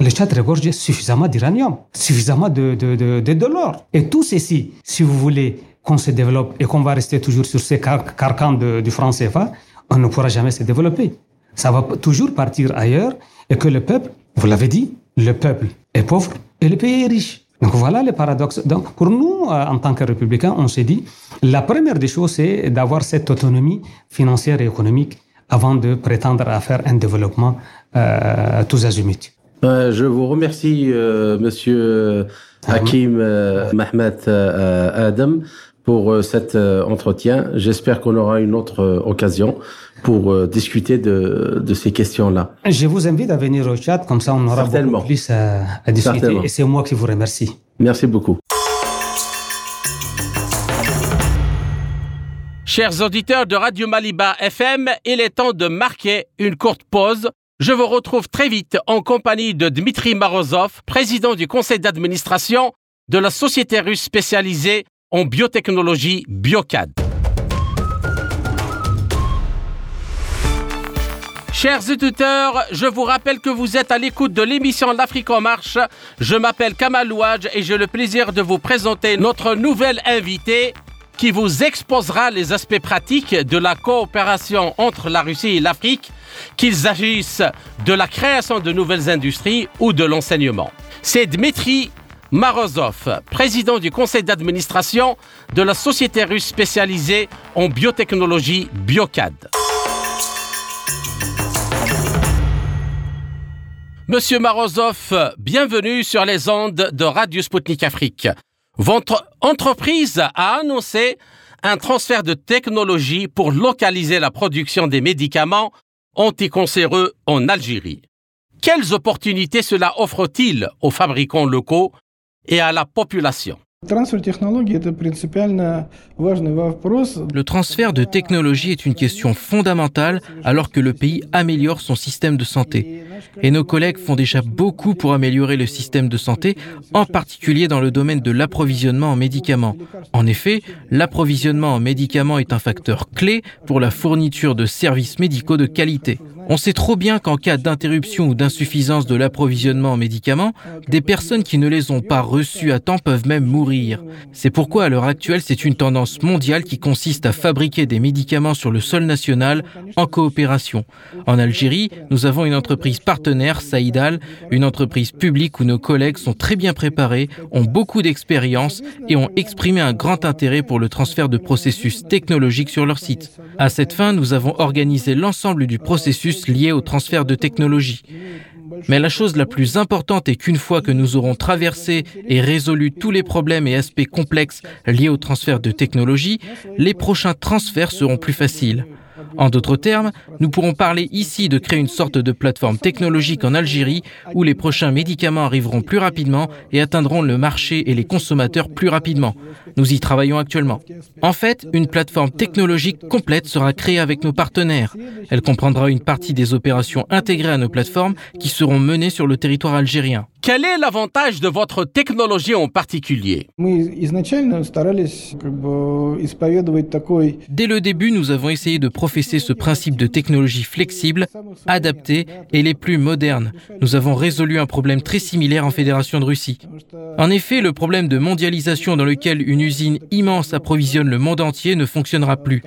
Le Tchad regorge suffisamment d'uranium, suffisamment de, de, de, de, l'or. Et tout ceci, si vous voulez qu'on se développe et qu'on va rester toujours sur ces carcans du franc CFA, on ne pourra jamais se développer. Ça va toujours partir ailleurs et que le peuple, vous l'avez dit, le peuple est pauvre et le pays est riche. Donc voilà le paradoxe. Donc pour nous, euh, en tant que républicains, on s'est dit, la première des choses, c'est d'avoir cette autonomie financière et économique avant de prétendre à faire un développement euh, tous azimuts. Euh, je vous remercie, euh, Monsieur Hakim Mahmoud Adam, pour cet entretien. J'espère qu'on aura une autre occasion pour discuter de, de ces questions-là. Je vous invite à venir au chat, comme ça on aura beaucoup plus à, à discuter. Et c'est moi qui vous remercie. Merci beaucoup. Chers auditeurs de Radio Maliba FM, il est temps de marquer une courte pause. Je vous retrouve très vite en compagnie de Dmitri Marozov, président du conseil d'administration de la société russe spécialisée en biotechnologie Biocad. Chers auditeurs, je vous rappelle que vous êtes à l'écoute de l'émission L'Afrique en marche. Je m'appelle Kamal Ouadj et j'ai le plaisir de vous présenter notre nouvelle invitée, qui vous exposera les aspects pratiques de la coopération entre la Russie et l'Afrique, qu'ils agissent de la création de nouvelles industries ou de l'enseignement. C'est Dmitri Marozov, président du conseil d'administration de la société russe spécialisée en biotechnologie Biocad. Monsieur Marozov, bienvenue sur les ondes de Radio Sputnik Afrique. Votre entreprise a annoncé un transfert de technologie pour localiser la production des médicaments anticancéreux en Algérie. Quelles opportunités cela offre-t-il aux fabricants locaux et à la population le transfert de technologie est une question fondamentale alors que le pays améliore son système de santé. Et nos collègues font déjà beaucoup pour améliorer le système de santé, en particulier dans le domaine de l'approvisionnement en médicaments. En effet, l'approvisionnement en médicaments est un facteur clé pour la fourniture de services médicaux de qualité. On sait trop bien qu'en cas d'interruption ou d'insuffisance de l'approvisionnement en médicaments, des personnes qui ne les ont pas reçus à temps peuvent même mourir. C'est pourquoi à l'heure actuelle, c'est une tendance mondiale qui consiste à fabriquer des médicaments sur le sol national en coopération. En Algérie, nous avons une entreprise partenaire, Saïdal, une entreprise publique où nos collègues sont très bien préparés, ont beaucoup d'expérience et ont exprimé un grand intérêt pour le transfert de processus technologiques sur leur site. À cette fin, nous avons organisé l'ensemble du processus liés au transfert de technologie. Mais la chose la plus importante est qu'une fois que nous aurons traversé et résolu tous les problèmes et aspects complexes liés au transfert de technologie, les prochains transferts seront plus faciles. En d'autres termes, nous pourrons parler ici de créer une sorte de plateforme technologique en Algérie où les prochains médicaments arriveront plus rapidement et atteindront le marché et les consommateurs plus rapidement. Nous y travaillons actuellement. En fait, une plateforme technologique complète sera créée avec nos partenaires. Elle comprendra une partie des opérations intégrées à nos plateformes qui seront menées sur le territoire algérien. Quel est l'avantage de votre technologie en particulier? Dès le début, nous avons essayé de professer ce principe de technologie flexible, adaptée et les plus modernes. Nous avons résolu un problème très similaire en Fédération de Russie. En effet, le problème de mondialisation dans lequel une usine immense approvisionne le monde entier ne fonctionnera plus.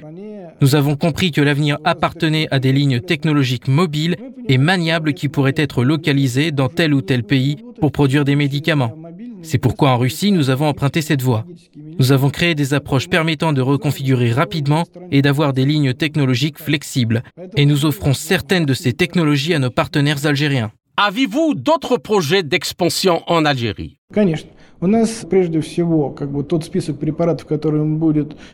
Nous avons compris que l'avenir appartenait à des lignes technologiques mobiles et maniables qui pourraient être localisées dans tel ou tel pays pour produire des médicaments. C'est pourquoi en Russie, nous avons emprunté cette voie. Nous avons créé des approches permettant de reconfigurer rapidement et d'avoir des lignes technologiques flexibles. Et nous offrons certaines de ces technologies à nos partenaires algériens. Avez-vous d'autres projets d'expansion en Algérie?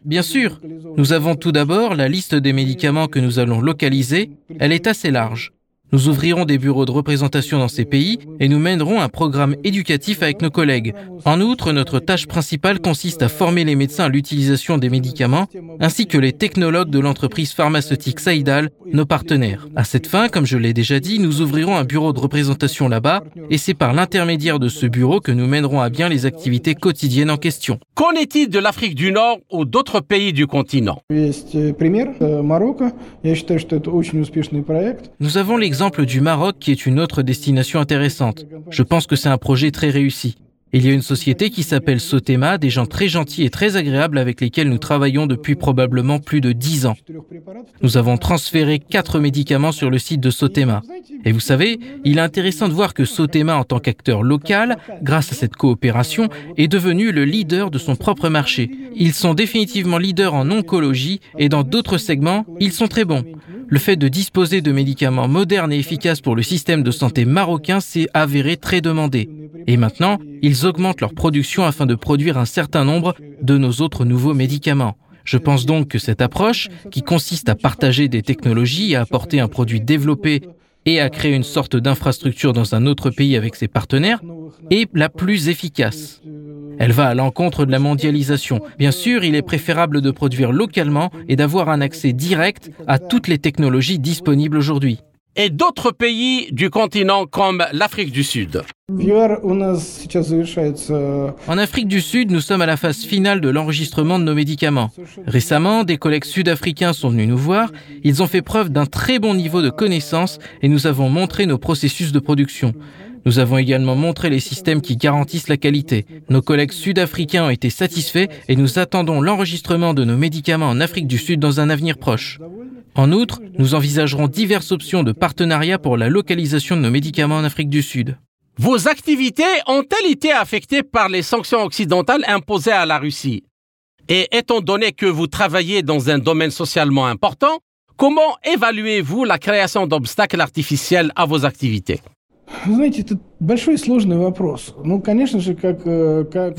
Bien sûr, nous avons tout d'abord la liste des médicaments que nous allons localiser. Elle est assez large. Nous ouvrirons des bureaux de représentation dans ces pays et nous mènerons un programme éducatif avec nos collègues. En outre, notre tâche principale consiste à former les médecins à l'utilisation des médicaments ainsi que les technologues de l'entreprise pharmaceutique Saïdal, nos partenaires. À cette fin, comme je l'ai déjà dit, nous ouvrirons un bureau de représentation là-bas et c'est par l'intermédiaire de ce bureau que nous mènerons à bien les activités quotidiennes en question. Qu'en est-il de l'Afrique du Nord ou d'autres pays du continent? Nous avons l'exemple l'exemple du Maroc qui est une autre destination intéressante. Je pense que c'est un projet très réussi. Il y a une société qui s'appelle Sotema, des gens très gentils et très agréables avec lesquels nous travaillons depuis probablement plus de dix ans. Nous avons transféré quatre médicaments sur le site de Sotema. Et vous savez, il est intéressant de voir que Sotema, en tant qu'acteur local, grâce à cette coopération, est devenu le leader de son propre marché. Ils sont définitivement leaders en oncologie et dans d'autres segments, ils sont très bons. Le fait de disposer de médicaments modernes et efficaces pour le système de santé marocain s'est avéré très demandé. Et maintenant, ils augmentent leur production afin de produire un certain nombre de nos autres nouveaux médicaments. Je pense donc que cette approche, qui consiste à partager des technologies, à apporter un produit développé et à créer une sorte d'infrastructure dans un autre pays avec ses partenaires, est la plus efficace. Elle va à l'encontre de la mondialisation. Bien sûr, il est préférable de produire localement et d'avoir un accès direct à toutes les technologies disponibles aujourd'hui. Et d'autres pays du continent comme l'Afrique du Sud. En Afrique du Sud, nous sommes à la phase finale de l'enregistrement de nos médicaments. Récemment, des collègues sud-africains sont venus nous voir. Ils ont fait preuve d'un très bon niveau de connaissance et nous avons montré nos processus de production. Nous avons également montré les systèmes qui garantissent la qualité. Nos collègues sud-africains ont été satisfaits et nous attendons l'enregistrement de nos médicaments en Afrique du Sud dans un avenir proche. En outre, nous envisagerons diverses options de partenariat pour la localisation de nos médicaments en Afrique du Sud. Vos activités ont-elles été affectées par les sanctions occidentales imposées à la Russie? Et étant donné que vous travaillez dans un domaine socialement important, comment évaluez-vous la création d'obstacles artificiels à vos activités? Знаете, это Vous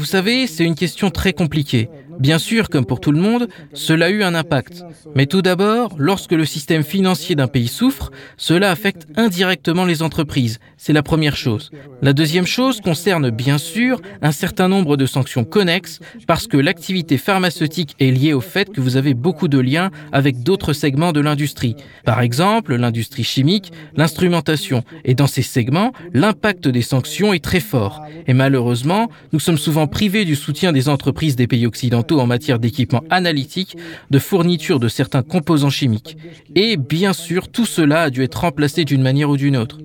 savez, c'est une question très compliquée. Bien sûr, comme pour tout le monde, cela a eu un impact. Mais tout d'abord, lorsque le système financier d'un pays souffre, cela affecte indirectement les entreprises. C'est la première chose. La deuxième chose concerne bien sûr un certain nombre de sanctions connexes parce que l'activité pharmaceutique est liée au fait que vous avez beaucoup de liens avec d'autres segments de l'industrie. Par exemple, l'industrie chimique, l'instrumentation. Et dans ces segments, l'impact des sanctions est très fort. Et malheureusement, nous sommes souvent privés du soutien des entreprises des pays occidentaux en matière d'équipement analytique, de fourniture de certains composants chimiques. Et bien sûr, tout cela a dû être remplacé d'une manière ou d'une autre.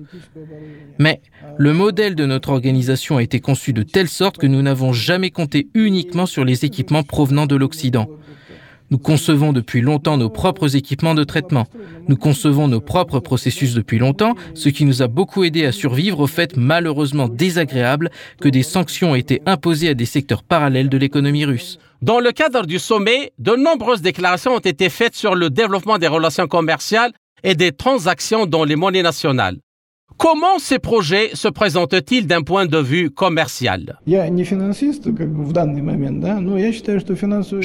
Mais le modèle de notre organisation a été conçu de telle sorte que nous n'avons jamais compté uniquement sur les équipements provenant de l'Occident. Nous concevons depuis longtemps nos propres équipements de traitement. Nous concevons nos propres processus depuis longtemps, ce qui nous a beaucoup aidé à survivre au fait malheureusement désagréable que des sanctions ont été imposées à des secteurs parallèles de l'économie russe. Dans le cadre du sommet, de nombreuses déclarations ont été faites sur le développement des relations commerciales et des transactions dans les monnaies nationales. Comment ces projets se présentent-ils d'un point de vue commercial? Je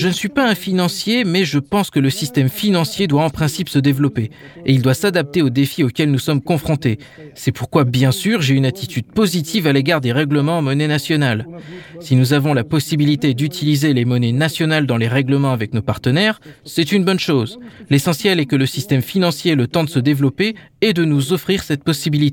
ne suis pas un financier, mais je pense que le système financier doit en principe se développer et il doit s'adapter aux défis auxquels nous sommes confrontés. C'est pourquoi, bien sûr, j'ai une attitude positive à l'égard des règlements en monnaie nationale. Si nous avons la possibilité d'utiliser les monnaies nationales dans les règlements avec nos partenaires, c'est une bonne chose. L'essentiel est que le système financier ait le temps de se développer et de nous offrir cette possibilité.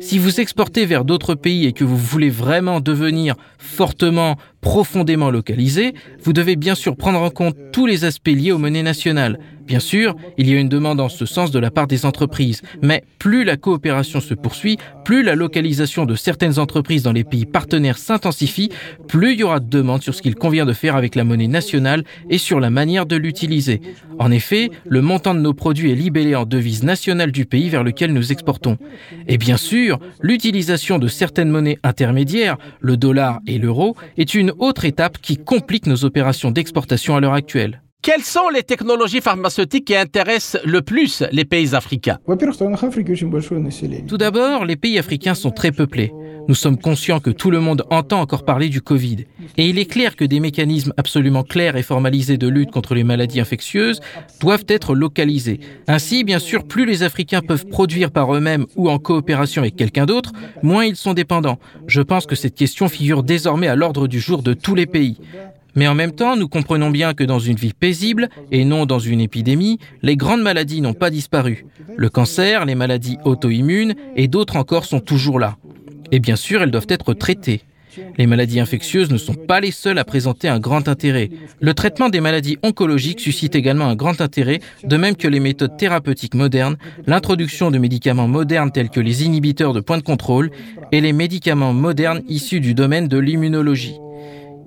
Si vous exportez vers d'autres pays et que vous voulez vraiment devenir fortement, profondément localisé, vous devez bien sûr prendre en compte tous les aspects liés aux monnaies nationales, Bien sûr, il y a une demande en ce sens de la part des entreprises, mais plus la coopération se poursuit, plus la localisation de certaines entreprises dans les pays partenaires s'intensifie, plus il y aura de demandes sur ce qu'il convient de faire avec la monnaie nationale et sur la manière de l'utiliser. En effet, le montant de nos produits est libellé en devise nationale du pays vers lequel nous exportons. Et bien sûr, l'utilisation de certaines monnaies intermédiaires, le dollar et l'euro, est une autre étape qui complique nos opérations d'exportation à l'heure actuelle. Quelles sont les technologies pharmaceutiques qui intéressent le plus les pays africains? Tout d'abord, les pays africains sont très peuplés. Nous sommes conscients que tout le monde entend encore parler du Covid. Et il est clair que des mécanismes absolument clairs et formalisés de lutte contre les maladies infectieuses doivent être localisés. Ainsi, bien sûr, plus les Africains peuvent produire par eux-mêmes ou en coopération avec quelqu'un d'autre, moins ils sont dépendants. Je pense que cette question figure désormais à l'ordre du jour de tous les pays. Mais en même temps, nous comprenons bien que dans une vie paisible, et non dans une épidémie, les grandes maladies n'ont pas disparu. Le cancer, les maladies auto-immunes et d'autres encore sont toujours là. Et bien sûr, elles doivent être traitées. Les maladies infectieuses ne sont pas les seules à présenter un grand intérêt. Le traitement des maladies oncologiques suscite également un grand intérêt, de même que les méthodes thérapeutiques modernes, l'introduction de médicaments modernes tels que les inhibiteurs de point de contrôle et les médicaments modernes issus du domaine de l'immunologie.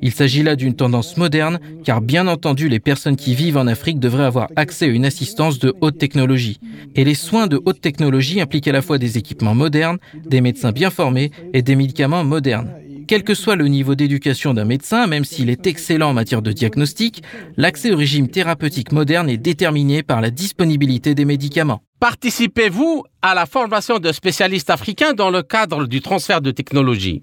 Il s'agit là d'une tendance moderne, car bien entendu, les personnes qui vivent en Afrique devraient avoir accès à une assistance de haute technologie. Et les soins de haute technologie impliquent à la fois des équipements modernes, des médecins bien formés et des médicaments modernes. Quel que soit le niveau d'éducation d'un médecin, même s'il est excellent en matière de diagnostic, l'accès au régime thérapeutique moderne est déterminé par la disponibilité des médicaments. Participez-vous à la formation de spécialistes africains dans le cadre du transfert de technologie?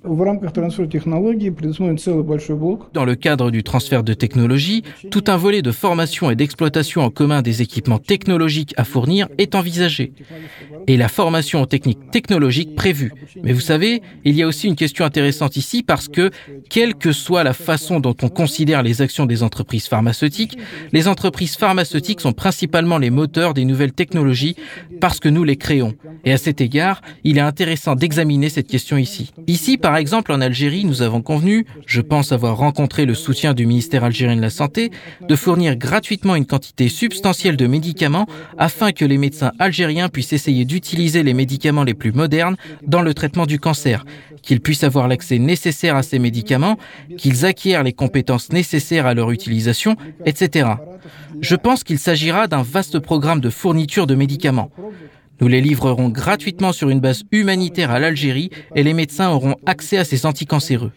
Dans le cadre du transfert de technologie, tout un volet de formation et d'exploitation en commun des équipements technologiques à fournir est envisagé. Et la formation aux techniques technologiques prévue. Mais vous savez, il y a aussi une question intéressante ici parce que, quelle que soit la façon dont on considère les actions des entreprises pharmaceutiques, les entreprises pharmaceutiques sont principalement les moteurs des nouvelles technologies parce que nous les créons. Et à cet égard, il est intéressant d'examiner cette question ici. Ici, par exemple, en Algérie, nous avons convenu, je pense avoir rencontré le soutien du ministère algérien de la Santé, de fournir gratuitement une quantité substantielle de médicaments afin que les médecins algériens puissent essayer d'utiliser les médicaments les plus modernes dans le traitement du cancer, qu'ils puissent avoir l'accès nécessaire à ces médicaments, qu'ils acquièrent les compétences nécessaires à leur utilisation, etc. Je pense qu'il s'agira d'un vaste programme de fourniture de médicaments. Nous les livrerons gratuitement sur une base humanitaire à l'Algérie et les médecins auront accès à ces anticancéreux.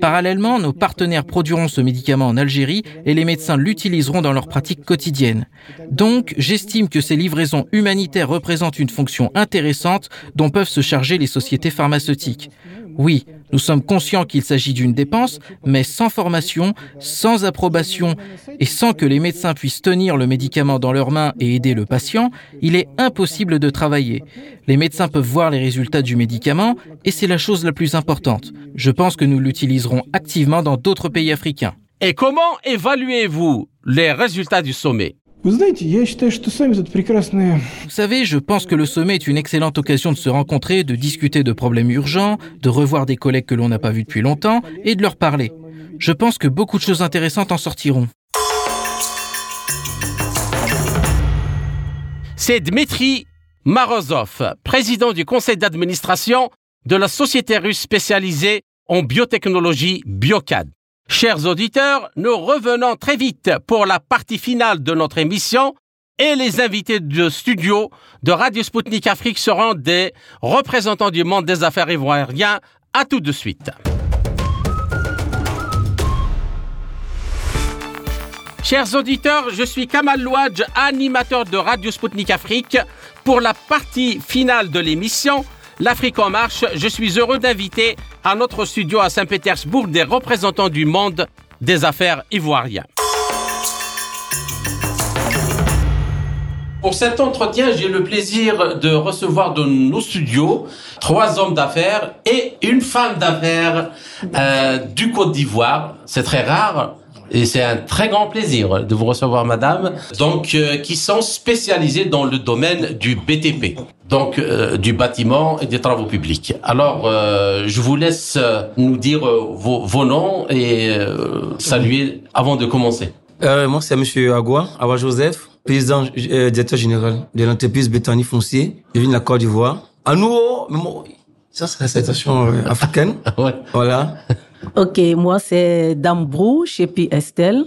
Parallèlement, nos partenaires produiront ce médicament en Algérie et les médecins l'utiliseront dans leur pratique quotidienne. Donc, j'estime que ces livraisons humanitaires représentent une fonction intéressante dont peuvent se charger les sociétés pharmaceutiques. Oui, nous sommes conscients qu'il s'agit d'une dépense, mais sans formation, sans approbation et sans que les médecins puissent tenir le médicament dans leurs mains et aider le patient, il est impossible de travailler. Les médecins peuvent voir les résultats du médicament et c'est la chose la plus importante. Je pense que nous l'utiliserons activement dans d'autres pays africains. Et comment évaluez-vous les résultats du sommet? Vous savez, je pense que le sommet est une excellente occasion de se rencontrer, de discuter de problèmes urgents, de revoir des collègues que l'on n'a pas vus depuis longtemps et de leur parler. Je pense que beaucoup de choses intéressantes en sortiront. C'est Dmitri Marozov, président du conseil d'administration de la société russe spécialisée en biotechnologie Biocad. Chers auditeurs, nous revenons très vite pour la partie finale de notre émission et les invités de studio de Radio Sputnik Afrique seront des représentants du monde des affaires ivoiriens. À tout de suite. Chers auditeurs, je suis Kamal Louadj, animateur de Radio Sputnik Afrique. Pour la partie finale de l'émission, L'Afrique en marche, je suis heureux d'inviter à notre studio à Saint-Pétersbourg des représentants du monde des affaires ivoiriens. Pour cet entretien, j'ai le plaisir de recevoir dans nos studios trois hommes d'affaires et une femme d'affaires euh, du Côte d'Ivoire. C'est très rare. Et c'est un très grand plaisir de vous recevoir, madame. Donc, euh, qui sont spécialisés dans le domaine du BTP, donc euh, du bâtiment et des travaux publics. Alors, euh, je vous laisse nous dire vos, vos, noms et saluer avant de commencer. moi, c'est Monsieur Agua, Agua Joseph, président directeur général de l'entreprise Bétanie Foncier. Je viens de la Côte d'Ivoire. À nous, ça, c'est la citation africaine. ouais. Voilà. Ok, moi c'est Dambrou chez Pi Estelle.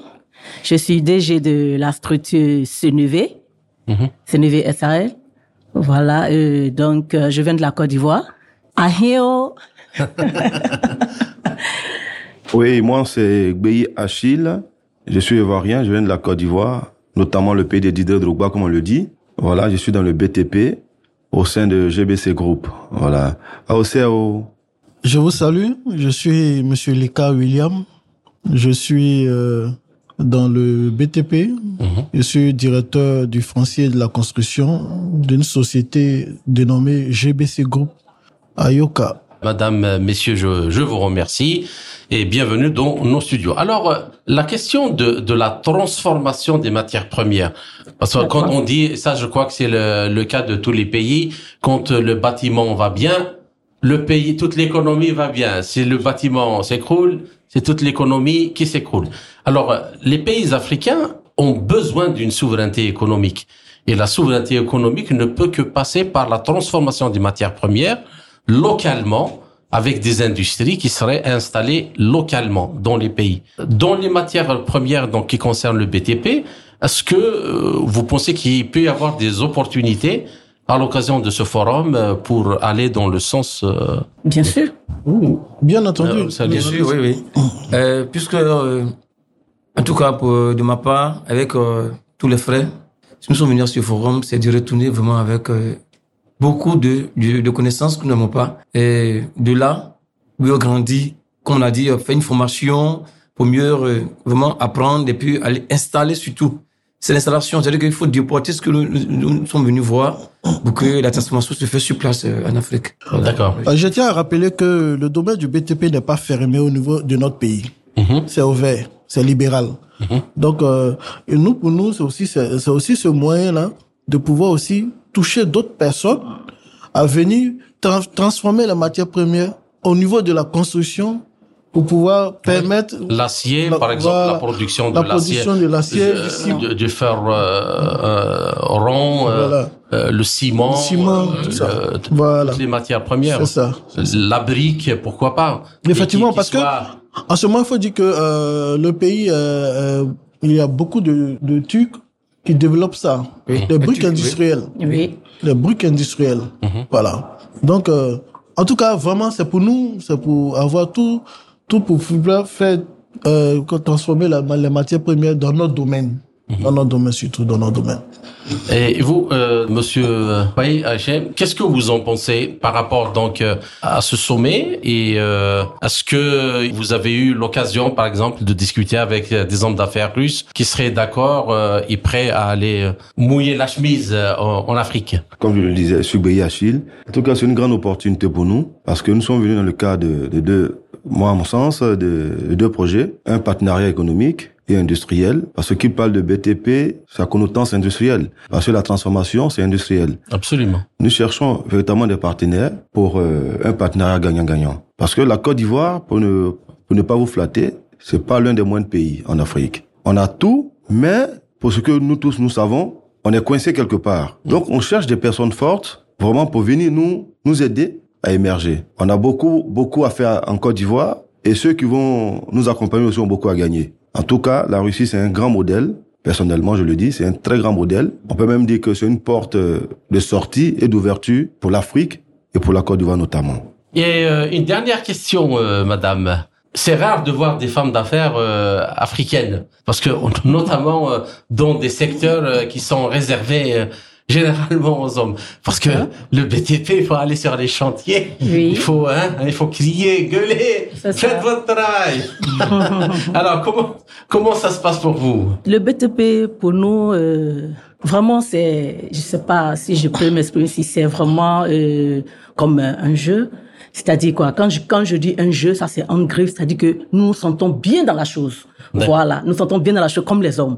Je suis DG de la structure CNV, mm SAL. Voilà, euh, donc euh, je viens de la Côte d'Ivoire. Ahio. oui, moi c'est Gbei Achille. Je suis ivoirien, je viens de la Côte d'Ivoire, notamment le pays de Didier Drogba, comme on le dit. Voilà, je suis dans le BTP au sein de GBC Group. Voilà. Ah, au Je vous salue. Je suis Monsieur Leka William. Je suis euh, dans le BTP. Je suis directeur du foncier de la construction d'une société dénommée GBC Group à Yoka. Madame, euh, messieurs, je, je vous remercie et bienvenue dans nos studios. Alors, euh, la question de, de la transformation des matières premières, parce que quand on dit, ça je crois que c'est le, le cas de tous les pays, quand le bâtiment va bien, le pays, toute l'économie va bien. Si le bâtiment s'écroule, c'est toute l'économie qui s'écroule. Alors, les pays africains ont besoin d'une souveraineté économique. Et la souveraineté économique ne peut que passer par la transformation des matières premières localement avec des industries qui seraient installées localement dans les pays. Dans les matières premières donc qui concernent le BTP, est-ce que euh, vous pensez qu'il peut y avoir des opportunités à l'occasion de ce forum euh, pour aller dans le sens euh, Bien sûr. Bien entendu. euh, ça- Bien sûr, oui, oui. Euh, puisque, euh, en tout cas, pour, de ma part, avec euh, tous les frères, si nous sommes venus à ce forum, c'est de retourner vraiment avec euh, beaucoup de, de, de connaissances que nous n'avons pas. Et de là, mieux grandir, comme on a dit, faire une formation pour mieux euh, vraiment apprendre et puis aller installer surtout. C'est l'installation, c'est-à-dire qu'il faut déporter ce que nous, nous- nous sommes venus voir pour que la transformation se fasse sur place euh, en Afrique. Voilà. D'accord. Euh, Je tiens à rappeler que le domaine du BTP n'est pas fermé au niveau de notre pays. Mhm. C'est ouvert, c'est libéral. Donc, euh, et nous, pour nous, c'est aussi, c'est c'est aussi ce moyen-là de pouvoir aussi toucher d'autres personnes à venir tra- transformer la matière première au niveau de la construction pour pouvoir permettre L'acier, La- par exemple, la production de La l'acier, production de l'acier, euh, ici. de, de fer euh, euh, rond, euh, Voilà. euh, le ciment, Le ciment, euh, tout ça. Voilà. toutes les matières premières. C'est ça. La brique, pourquoi pas Effectivement, Et qui- qui parce que soit- en ce moment, il faut dire que euh, le pays, euh, euh, il y a beaucoup de, de trucs qui développent ça. Oui. Les briques industrielles. Oui. Les briques industrielles. Mhm. Voilà. Donc, euh, en tout cas, vraiment, c'est pour nous, c'est pour avoir tout, tout pour pouvoir faire, euh, transformer la, les matières premières dans notre domaine. Mhm. Dans notre domaine, surtout dans notre domaine. Et vous, euh, Monsieur Paye Hachem, qu'est-ce que vous en pensez par rapport donc euh, à ce sommet et euh, est-ce que vous avez eu l'occasion, par exemple, de discuter avec euh, des hommes d'affaires russes qui seraient d'accord euh, et prêts à aller euh, mouiller la chemise euh, en, en Afrique? Comme je le disais, je suis Béhi Achille. En tout cas, c'est une grande opportunité pour nous parce que nous sommes venus dans le cadre de, de deux, moi à mon sens, de, de deux projets. Un partenariat économique et industriel. Parce que qui parle de BTP, sa connotance industrielle. Parce que la transformation, c'est industriel. Absolument. Nous cherchons véritablement des partenaires pour euh, un partenariat gagnant-gagnant. Parce que la Côte d'Ivoire, pour ne, pour ne pas vous flatter, c'est pas l'un des moindres pays en Afrique. On a tout, mais pour ce que nous tous nous savons, on est coincé quelque part. Donc on cherche des personnes fortes, vraiment pour venir nous, nous aider à émerger. On a beaucoup, beaucoup à faire en Côte d'Ivoire et ceux qui vont nous accompagner aussi ont beaucoup à gagner. En tout cas, la Russie, c'est un grand modèle. Personnellement, je le dis, c'est un très grand modèle. On peut même dire que c'est une porte euh, de sortie et d'ouverture pour l'Afrique et pour la Côte d'Ivoire notamment. Et euh, une dernière question, euh, Madame. C'est rare de voir des femmes d'affaires africaines, parce que notamment dans des secteurs qui sont réservés généralement aux hommes. Parce que le BTP, il faut aller sur les chantiers, Oui. il faut, hein, il faut crier, gueuler, ça. faites votre travail. Alors comment comment ça se passe pour vous? Le BTP, pour nous, euh, vraiment, c'est, je sais pas si je peux m'exprimer, si c'est vraiment euh, comme un, jeu. C'est-à-dire quoi? Quand je quand je dis un jeu, ça c'est en griffe, c'est-à-dire que nous nous sentons bien dans la chose. D'accord. Voilà, nous sentons bien dans la chose comme les hommes.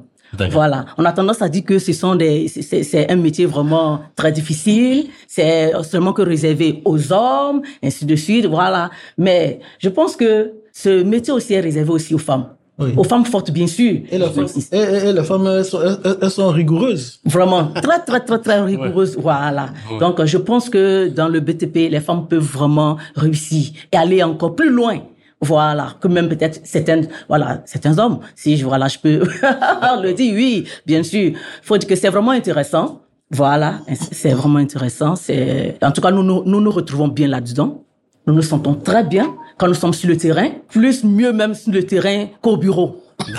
Voilà, on a tendance à dire que ce sont des, c'est- c'est c'est un métier vraiment très difficile, c'est seulement que réservé aux hommes, ainsi de suite, voilà. Mais je pense que ce métier aussi est réservé aussi aux femmes, Oui. aux femmes fortes bien sûr. Et, la femme- et, et- et les femmes, elles sont, elles- elles sont rigoureuses. Vraiment très très très très rigoureuse, voilà. Donc je pense que dans le BTP, les femmes peuvent vraiment réussir et aller encore plus loin. Voilà, que même peut-être certains, voilà, certains hommes, si je, voilà, je peux le dire, oui, bien sûr. Faut dire que c'est vraiment intéressant. Voilà, c'est vraiment intéressant. C'est, en tout cas, nous nous, nous nous retrouvons bien là-dedans. Nous nous sentons très bien quand nous sommes sur le terrain, plus mieux même sur le terrain qu'au bureau.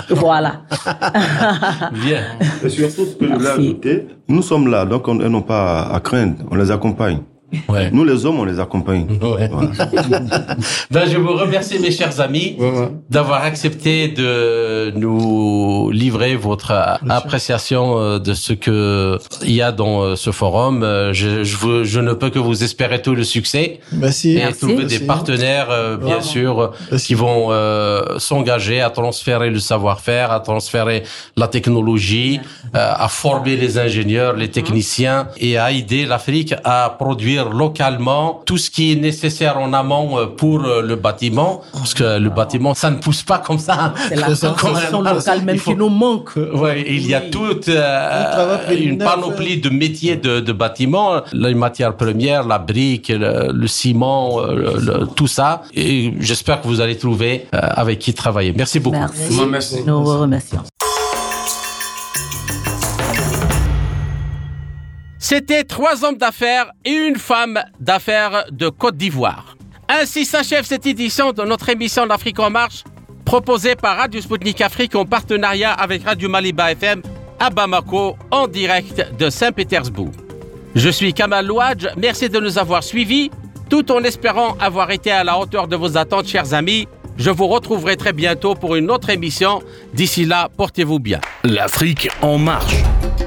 Voilà. Bien. Et surtout, ce que je voulais Merci. ajouter, nous sommes là, donc on- elles n'ont pas à craindre, on les accompagne. Nous, les hommes, on les accompagne. ben, je vous remercie, mes chers amis, d'avoir accepté de nous livrer votre appréciation euh, de ce que il y a dans euh, ce forum. Euh, je, ne peux que vous espérer tout le succès. Merci. Et trouver des partenaires, bien sûr, qui vont s'engager à transférer le savoir-faire, à transférer la technologie, à former les ingénieurs, les techniciens et à aider l'Afrique à produire localement tout ce qui est nécessaire en amont euh, pour euh, le bâtiment, parce que le bâtiment, ça ne pousse pas comme ça. C'est la production locale même qui nous manque. Ouais, il y a toute euh, une panoplie de métiers de, de bâtiment, les matières premières, la brique, le, ciment, tout ça. Et j'espère que vous allez trouver avec qui travailler. Merci beaucoup. Merci. Merci. Nous vous remercions. C'était trois hommes d'affaires et une femme d'affaires de Côte d'Ivoire. Ainsi s'achève cette édition de notre émission L'Afrique en marche, proposée par Radio Sputnik Afrique en partenariat avec Radio Maliba FM à Bamako, en direct de Saint-Pétersbourg. Je suis Kamal Louadj, merci de nous avoir suivis, tout en espérant avoir été à la hauteur de vos attentes, chers amis. Je vous retrouverai très bientôt pour une autre émission. D'ici là, portez-vous bien. L'Afrique en marche.